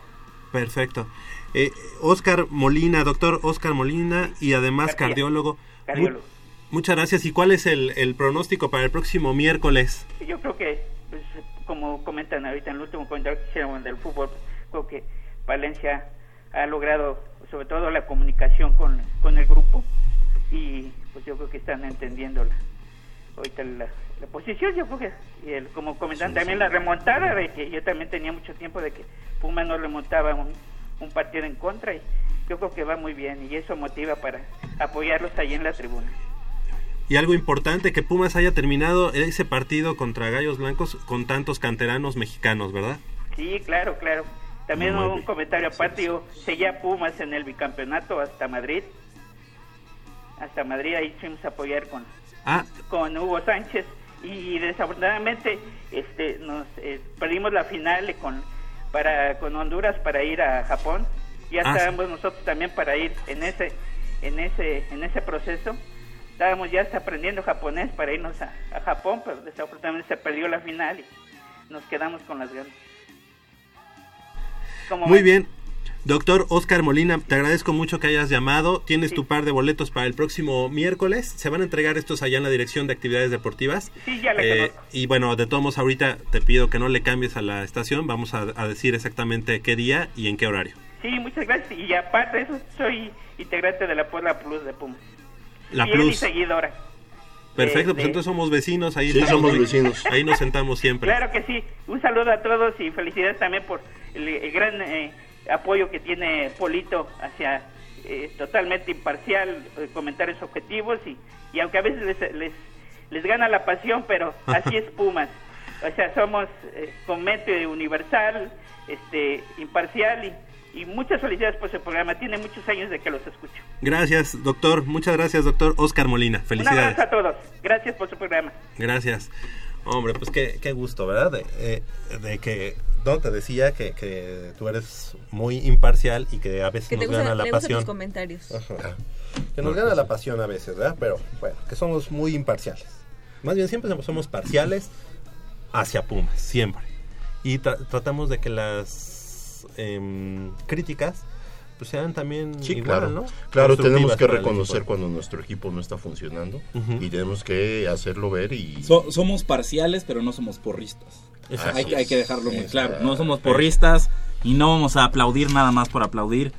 Perfecto. Eh, Oscar Molina, doctor Oscar Molina y además García. cardiólogo. Cardiólogo. Muchas gracias. ¿Y cuál es el, el pronóstico para el próximo miércoles? Yo creo que, pues, como comentan ahorita en el último comentario que hicieron del fútbol, creo que Valencia ha logrado, sobre todo, la comunicación con, con el grupo y pues yo creo que están entendiendo la, ahorita la, la posición. Yo creo que, y el, como comentan también la remontada, de que yo también tenía mucho tiempo de que Puma no remontaba un, un partido en contra y yo creo que va muy bien y eso motiva para apoyarlos ahí en la tribuna. Y algo importante, que Pumas haya terminado ese partido contra Gallos Blancos con tantos canteranos mexicanos, ¿verdad? Sí, claro, claro. También Muy un comentario aparte, yo seguía Pumas en el bicampeonato hasta Madrid. Hasta Madrid ahí fuimos a apoyar con, Ah, con Hugo Sánchez y desafortunadamente este nos eh, perdimos la final con para con Honduras para ir a Japón. Ya Ah, estábamos nosotros también para ir en ese en ese en ese proceso. Estábamos ya hasta aprendiendo japonés para irnos a, a Japón, pero desafortunadamente se perdió la final y nos quedamos con las ganas. ¿Cómo muy ven? bien. Doctor Oscar Molina, te agradezco mucho que hayas llamado. Tienes tu par de boletos para el próximo miércoles. Se van a entregar estos allá en la Dirección de Actividades Deportivas. Sí, ya la Eh, y bueno, de todos modos, ahorita te pido que no le cambies a la estación. Vamos a, a decir exactamente qué día y en qué horario. Sí, muchas gracias. Y aparte de eso, soy integrante de la Puebla Plus de Puma. La Fiel y Plus. seguidora. Perfecto, de- pues entonces somos vecinos. Ahí Sí, estamos, somos vecinos. Ahí nos sentamos siempre. Claro que sí. Un saludo a todos y felicidades también por el, el gran eh, apoyo que tiene Polito hacia eh, totalmente imparcial, eh, comentarios objetivos y, y aunque a veces les, les, les gana la pasión, pero así es (laughs) Pumas. O sea, somos eh, con mente universal, este, imparcial y, y muchas felicidades por su programa. Tiene muchos años de que los escucho. Gracias, doctor. Muchas gracias, doctor Oscar Molina. Un Felicidades. abrazo a todos. Gracias por su programa. Gracias. Hombre, pues qué, qué gusto, ¿verdad? De, eh, de que, no, te decía que, que tú eres muy imparcial y que a veces Que nos gusta, gana la le gustan tus pasión. comentarios. Ajá. Que nos gana la pasión a veces, ¿verdad? Pero bueno, que somos muy imparciales. Más bien siempre somos- somos parciales hacia Pumas, siempre. Y tra- tratamos de que las em, críticas pues sean también Sí, igual, claro. ¿no? Claro, tenemos que reconocer cuando nuestro equipo no está funcionando Ujú. y tenemos que hacerlo ver y So- somos parciales, pero no somos porristas. Hay, que- hay que es. dejarlo muy claro. No somos porristas y no vamos a aplaudir nada más por aplaudir.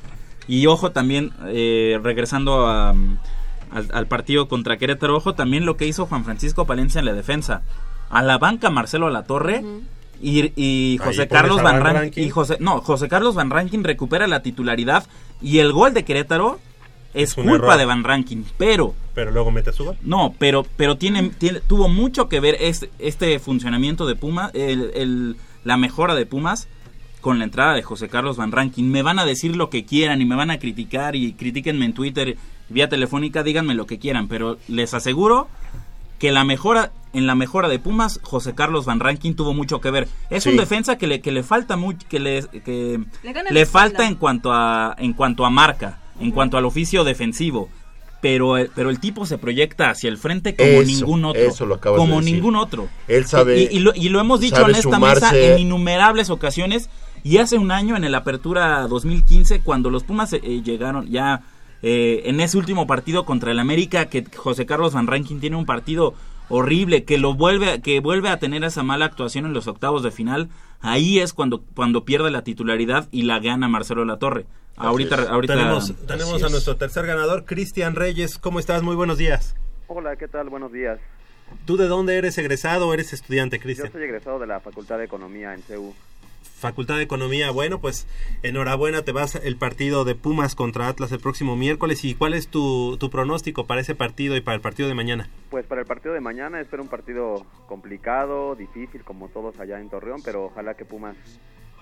Y ojo también, eh, regresando a, al, al partido contra Querétaro, ojo también lo que hizo Juan Francisco Palencia en la defensa. A la banca Marcelo Latorre y, José Carlos Van Rankin. Rankin. Y José, no, José Carlos Van Rankin recupera la titularidad y el gol de Querétaro es, culpa error. de Van Rankin. Pero Pero luego mete su gol. no, pero, pero tiene, tiene- tuvo mucho que ver este, este funcionamiento de Pumas, el, el- la mejora de Pumas con la entrada de José Carlos Van Rankin. Me van a decir lo que quieran y me van a criticar y critíquenme en Twitter, vía telefónica, díganme lo que quieran, pero les aseguro que la mejora en la mejora de Pumas, José Carlos Van Rankin tuvo mucho que ver. Es Sí. un defensa que le, que le falta mucho, que le, que Le falta en cuanto a en cuanto a marca, en cuanto al oficio defensivo. Pero, eh, pero el tipo se proyecta hacia el frente como Eso, ningún otro. eso lo acabas como de decir. ningún otro. Él sabe- Y, y lo, y lo hemos dicho en esta sumarse- mesa en innumerables ocasiones. Y hace un año, en el Apertura 2015, cuando los Pumas eh, llegaron ya eh, en ese último partido contra el América, que José Carlos Van Rankin tiene un partido horrible, que lo vuelve, que vuelve a tener esa mala actuación en los octavos de final. Ahí es cuando, cuando pierde la titularidad y la gana Marcelo Latorre. Ahorita, ahorita tenemos, tenemos a es. nuestro tercer ganador, Cristian Reyes. ¿Cómo estás? Muy buenos días. Hola, ¿qué tal? Buenos días. ¿Tú de dónde eres egresado o eres estudiante, Yo Cristian? soy egresado de la Facultad de Economía en CEU. Facultad de Economía, bueno, pues enhorabuena, te vas el partido de Pumas contra Atlas el próximo miércoles. ¿Y cuál es tu, tu pronóstico para ese partido y para el partido de mañana? Pues para el partido de mañana espero un partido complicado, difícil como todos allá en Torreón, pero ojalá que Pumas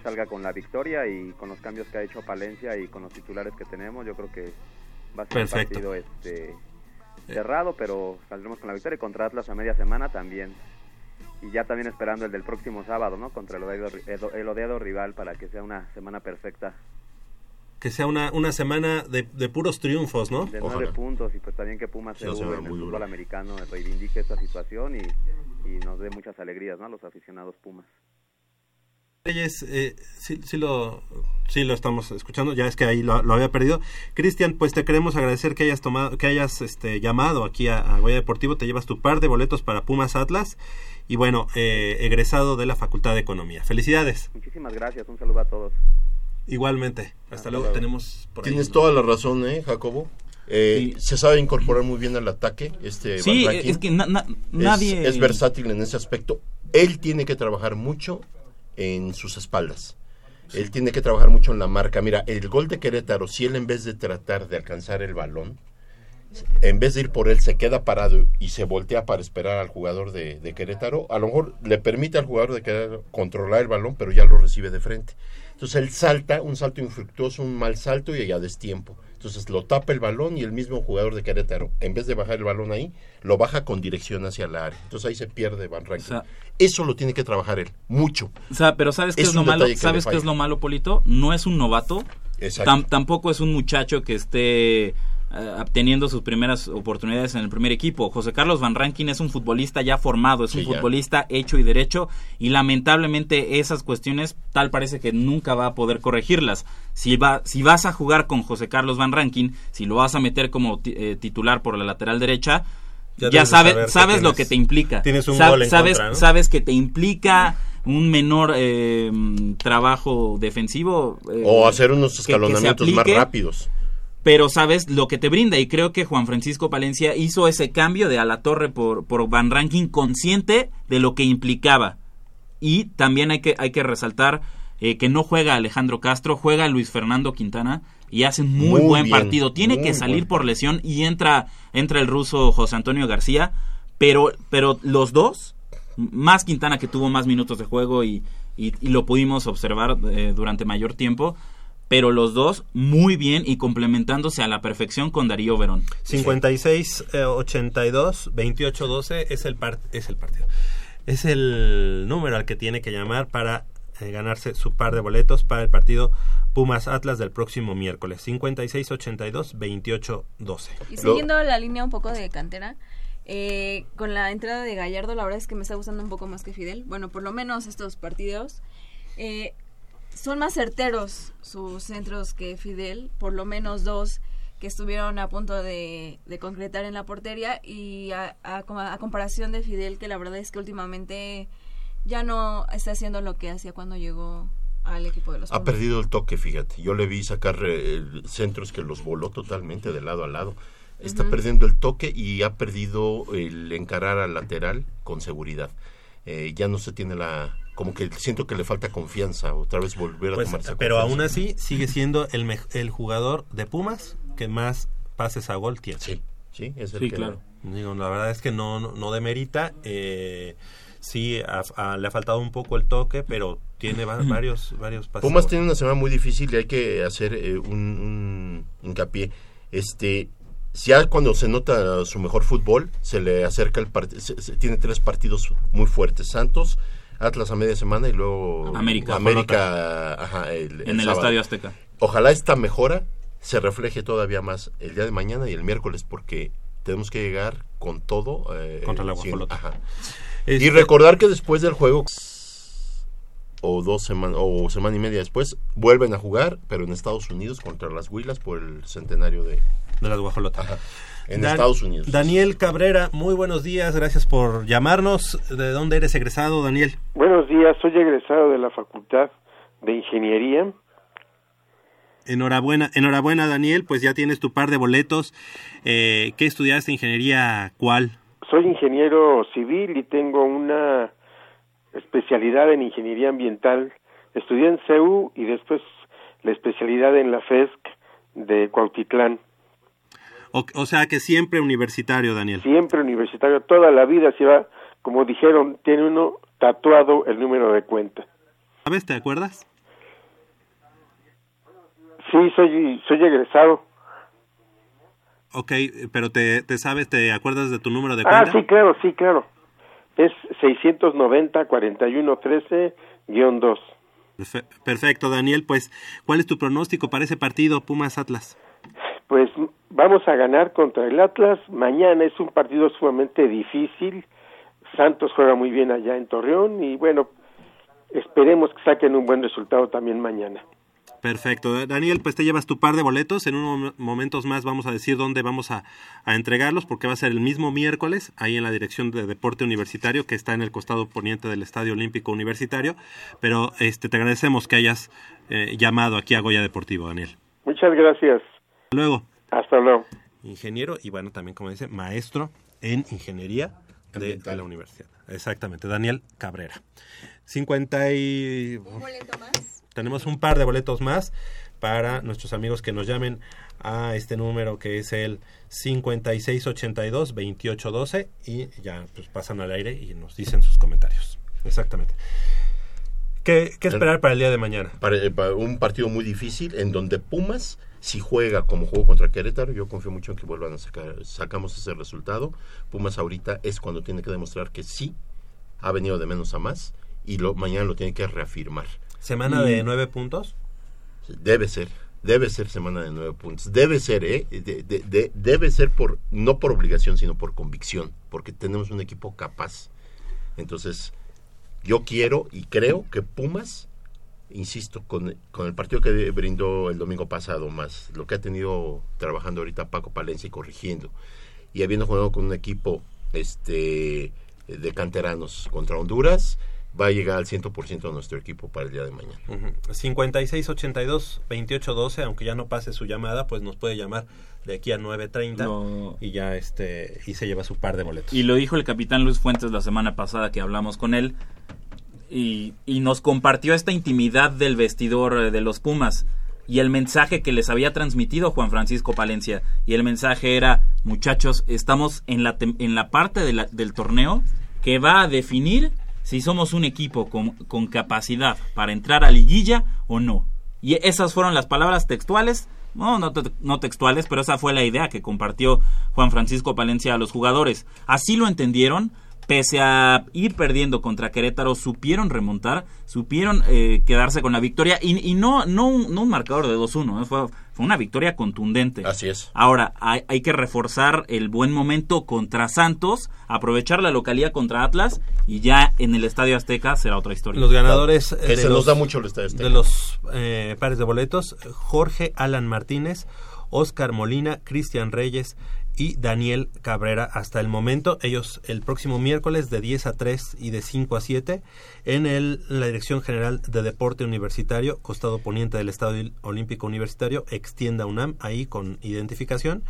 salga con la victoria y con los cambios que ha hecho Palencia y con los titulares que tenemos, yo creo que va a ser Perfecto. un partido este cerrado, pero saldremos con la victoria y contra Atlas a media semana también. Y ya también esperando el del próximo sábado, ¿no? Contra el odiado, el- odiado rival para que sea una semana perfecta Que sea una, una semana de, de puros triunfos, ¿no? de nueve puntos y pues también que Pumas semana en el fútbol dura. americano reivindique esta situación y, y nos dé muchas alegrías, ¿no? A los aficionados Pumas. Reyes, eh, sí, sí lo, sí lo estamos escuchando, ya es que ahí lo, lo había perdido. Cristian, pues te queremos agradecer que hayas tomado, que hayas este, llamado aquí a, a Goya Deportivo, te llevas tu par de boletos para Pumas Atlas y bueno, eh, egresado de la Facultad de Economía. Felicidades. Muchísimas gracias, un saludo a todos. Igualmente. Hasta luego. Tenemos por ahí Tienes uno. toda la razón, ¿eh, Jacobo? Eh, Se sabe incorporar muy bien al ataque. Este Sí, Van Rankin. es que na- na- Es- nadie- es, versátil en ese aspecto. Él tiene que trabajar mucho en sus espaldas. Él tiene que trabajar mucho en la marca. Mira, el gol de Querétaro, si él en vez de tratar de alcanzar el balón, en vez de ir por él, se queda parado y se voltea para esperar al jugador de, de Querétaro, a lo mejor le permite al jugador de Querétaro controlar el balón, pero ya lo recibe de frente. Entonces él salta, un salto infructuoso, un mal salto y a destiempo. Entonces lo tapa el balón y el mismo jugador de Querétaro, en vez de bajar el balón ahí, lo baja con dirección hacia la área. Entonces ahí se pierde Van Rankin. sea- Eso lo tiene que trabajar él, mucho. O sea, pero ¿sabes qué es, Es lo malo? que ¿Sabes qué es lo malo, Polito? No es un novato. Exacto. Tam- tampoco es un muchacho que esté obteniendo sus primeras oportunidades en el primer equipo. José Carlos Van Rankin es un futbolista ya formado, es un ya. futbolista hecho y derecho y lamentablemente esas cuestiones tal parece que nunca va a poder corregirlas. Si, va, si vas a jugar con José Carlos Van Rankin, si lo vas a meter como eh, titular por la lateral derecha, Ya sabes, que lo que te implica. tienes un Sab- gol en sabes, contra, ¿no? sabes que te implica un menor eh, trabajo defensivo. eh, O hacer unos que- que se escalonamientos más rápidos. Pero sabes lo que te brinda y creo que Juan Francisco Palencia hizo ese cambio de a la torre por, por Van Ranking consciente de lo que implicaba. Y también hay que, hay que resaltar eh, que no juega Alejandro Castro, juega Luis Fernando Quintana y hace muy, Muy buen bien, partido. Tiene que salir por lesión y entra, entra el ruso José Antonio García, pero, pero los dos, más Quintana que tuvo más minutos de juego y, y- y lo pudimos observar eh, durante mayor tiempo, pero los dos muy bien y complementándose a la perfección con Darío Verón. 56 eh, 82 28 12 es el par- es el partido. Es el número al que tiene que llamar para eh, ganarse su par de boletos para el partido Pumas Atlas del próximo miércoles. 56 82 28 12. Y siguiendo la línea un poco de cantera, eh, con la entrada de Gallardo, la verdad es que me está gustando un poco más que Fidel. Bueno, por lo menos estos partidos eh, son más certeros sus centros que Fidel, por lo menos dos que estuvieron a punto de, de concretar en la portería y a, a- a comparación de Fidel, que la verdad es que últimamente ya no está haciendo lo que hacía cuando llegó al equipo de los Ha Pumas. perdido el toque, fíjate. Yo le vi sacar eh, centros que los voló totalmente de lado a lado. Está perdiendo el toque y ha perdido el encarar al lateral con seguridad. Eh, ya no se tiene la... Como que siento que le falta confianza, otra vez volver a Pues, tomarse pero confianza. aún así sigue siendo el, mej- el jugador de Pumas que más pases a gol tiene. Sí, sí, es el Sí, que- claro. Digo, la verdad es que no, no, no demerita. Eh, sí, le ha faltado un poco el toque, pero tiene va- (clears throat) varios, varios pases. Pumas a gol. tiene una semana muy difícil y hay que hacer eh, un, un hincapié. Este, si ya cuando se nota su mejor fútbol, se le acerca el partido. tiene tres partidos muy fuertes: Santos, Atlas a media semana y luego América. América ajá, el- En el sábado. Estadio Azteca. Ojalá esta mejora se refleje todavía más el día de mañana y el miércoles, porque tenemos que llegar con todo. eh, Contra la ajá. Este- Y recordar que después del juego o dos semanas o semana y media después vuelven a jugar, pero en Estados Unidos contra las Huilas por el centenario de de las guajolotas. En Dan- Estados Unidos. Daniel Cabrera, muy buenos días, gracias por llamarnos. ¿De dónde eres egresado, Daniel? Buenos días, soy egresado de la Facultad de Ingeniería. Enhorabuena, enhorabuena Daniel, pues ya tienes tu par de boletos. Eh, ¿Qué estudiaste? ¿Ingeniería cuál? soy ingeniero civil y tengo una especialidad en ingeniería ambiental. Estudié en CEU y después la especialidad en la FESC de Cuautitlán. O, o sea que siempre universitario, Daniel. Siempre universitario, toda la vida se va, como dijeron, tiene uno tatuado el número de cuenta. ¿Sabes? ¿Te acuerdas? Sí, soy, soy egresado. Ok, pero te, te sabes, ¿te acuerdas de tu número de Ah, cuenta? sí, claro, sí, claro. Es 690-4113-2. Perfe- Perfecto, Daniel. Pues, ¿cuál es tu pronóstico para ese partido Pumas Atlas? Pues vamos a ganar contra el Atlas. Mañana es un partido sumamente difícil. Santos juega muy bien allá en Torreón y bueno, esperemos que saquen un buen resultado también mañana. Perfecto. Daniel, pues te llevas tu par de boletos. En unos momentos más vamos a decir dónde vamos a, a entregarlos, porque va a ser el mismo miércoles, ahí en la Dirección de Deporte Universitario, que está en el costado poniente del Estadio Olímpico Universitario. Pero este te agradecemos que hayas eh, llamado aquí a Goya Deportivo, Daniel. Muchas gracias. Luego. Hasta luego. Ingeniero y bueno, también como dice, maestro en ingeniería de la universidad. Exactamente, Daniel Cabrera. 50 y... Tenemos un par de boletos más para nuestros amigos que nos llamen a este número que es el 5682-2812 y ya pues, pasan al aire y nos dicen sus comentarios. Exactamente. ¿Qué, qué esperar para el día de mañana? Para, eh, para un partido muy difícil en donde Pumas, si juega como jugó contra Querétaro, yo confío mucho en que vuelvan a sacar, sacamos ese resultado. Pumas ahorita es cuando tiene que demostrar que sí ha venido de menos a más y lo, mañana lo tiene que reafirmar. ¿Semana de nueve puntos? Debe ser, debe ser semana de nueve puntos. Debe ser, ¿eh? De- de- de- debe ser por, no por obligación, sino por convicción, porque tenemos un equipo capaz. Entonces, yo quiero y creo que Pumas, insisto, con, con el partido que brindó el domingo pasado, más lo que ha tenido trabajando ahorita Paco Palencia y corrigiendo, y habiendo jugado con un equipo este de canteranos contra Honduras, va a llegar al 100% de nuestro equipo para el día de mañana. Ujú. 5682-2812, aunque ya no pase su llamada, pues nos puede llamar de aquí a 9.30 y ya este y se lleva su par de boletos. Y lo dijo el capitán Luis Fuentes la semana pasada que hablamos con él. Y, y nos compartió esta intimidad del vestidor eh, de los Pumas. Y el mensaje que les había transmitido Juan Francisco Palencia. Y el mensaje era, muchachos, estamos en la, en la parte del torneo que va a definir si somos un equipo con, con capacidad para entrar a liguilla o no. Y esas fueron las palabras textuales, no, no, te- no textuales, pero esa fue la idea que compartió Juan Francisco Palencia a los jugadores. Así lo entendieron, pese a ir perdiendo contra Querétaro, supieron remontar, supieron eh, quedarse con la victoria y, y no, no, un, no un marcador de 2-1, ¿eh? fue, fue una victoria contundente. Así es. Ahora, hay, hay que reforzar el buen momento contra Santos, aprovechar la localidad contra Atlas y ya en el Estadio Azteca será otra historia. Los ganadores eh, Que se nos los- da mucho el Estadio Azteca. de los eh, pares de boletos, Jorge Alan Martínez, Oscar Molina, Cristian Reyes y Daniel Cabrera hasta el momento. Ellos el próximo miércoles de 10 a 3 y de 5 a 7 en el, la Dirección General de Deporte Universitario, costado poniente del Estadio Olímpico Universitario, extienda UNAM, ahí con identificación.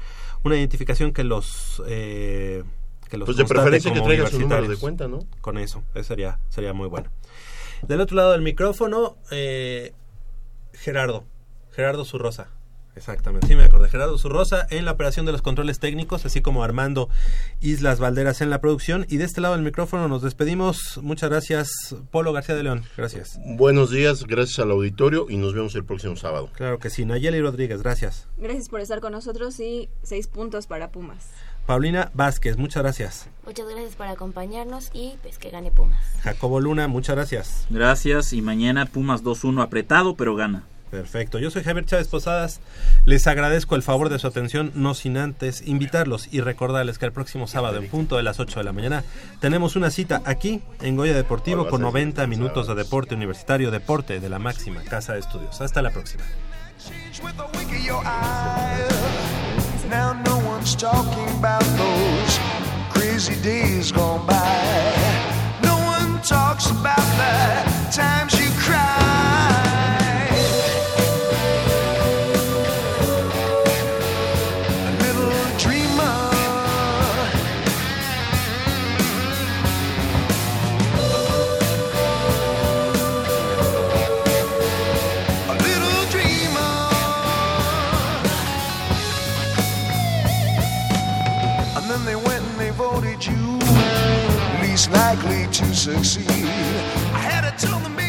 Una identificación que los... eh, que los Pues de preferencia que traiga su número de cuenta, ¿no? Con eso, eso sería, sería muy bueno. Del otro lado del micrófono, eh, Gerardo, Gerardo Zurrosa. Exactamente, sí me acordé. Gerardo Zurrosa en la operación de los controles técnicos, así como Armando Islas Valderas en la producción. Y de este lado del micrófono nos despedimos. Muchas gracias, Polo García de León. Gracias. Buenos días, gracias al auditorio y nos vemos el próximo sábado. Claro que sí. Nayeli Rodríguez, gracias. Gracias por estar con nosotros y seis puntos para Pumas. Paulina Vázquez, muchas gracias. Muchas gracias por acompañarnos y pues que gane Pumas. Jacobo Luna, muchas gracias. Gracias y mañana Pumas 2-1 apretado pero gana. Perfecto, yo soy Javier Chávez Posadas, les agradezco el favor de su atención, no sin antes invitarlos y recordarles que el próximo sábado en punto de las 8 de la mañana tenemos una cita aquí en Goya Deportivo con 90 minutos de deporte universitario, deporte de la máxima casa de estudios. Hasta la próxima. succeed. I had to tell them.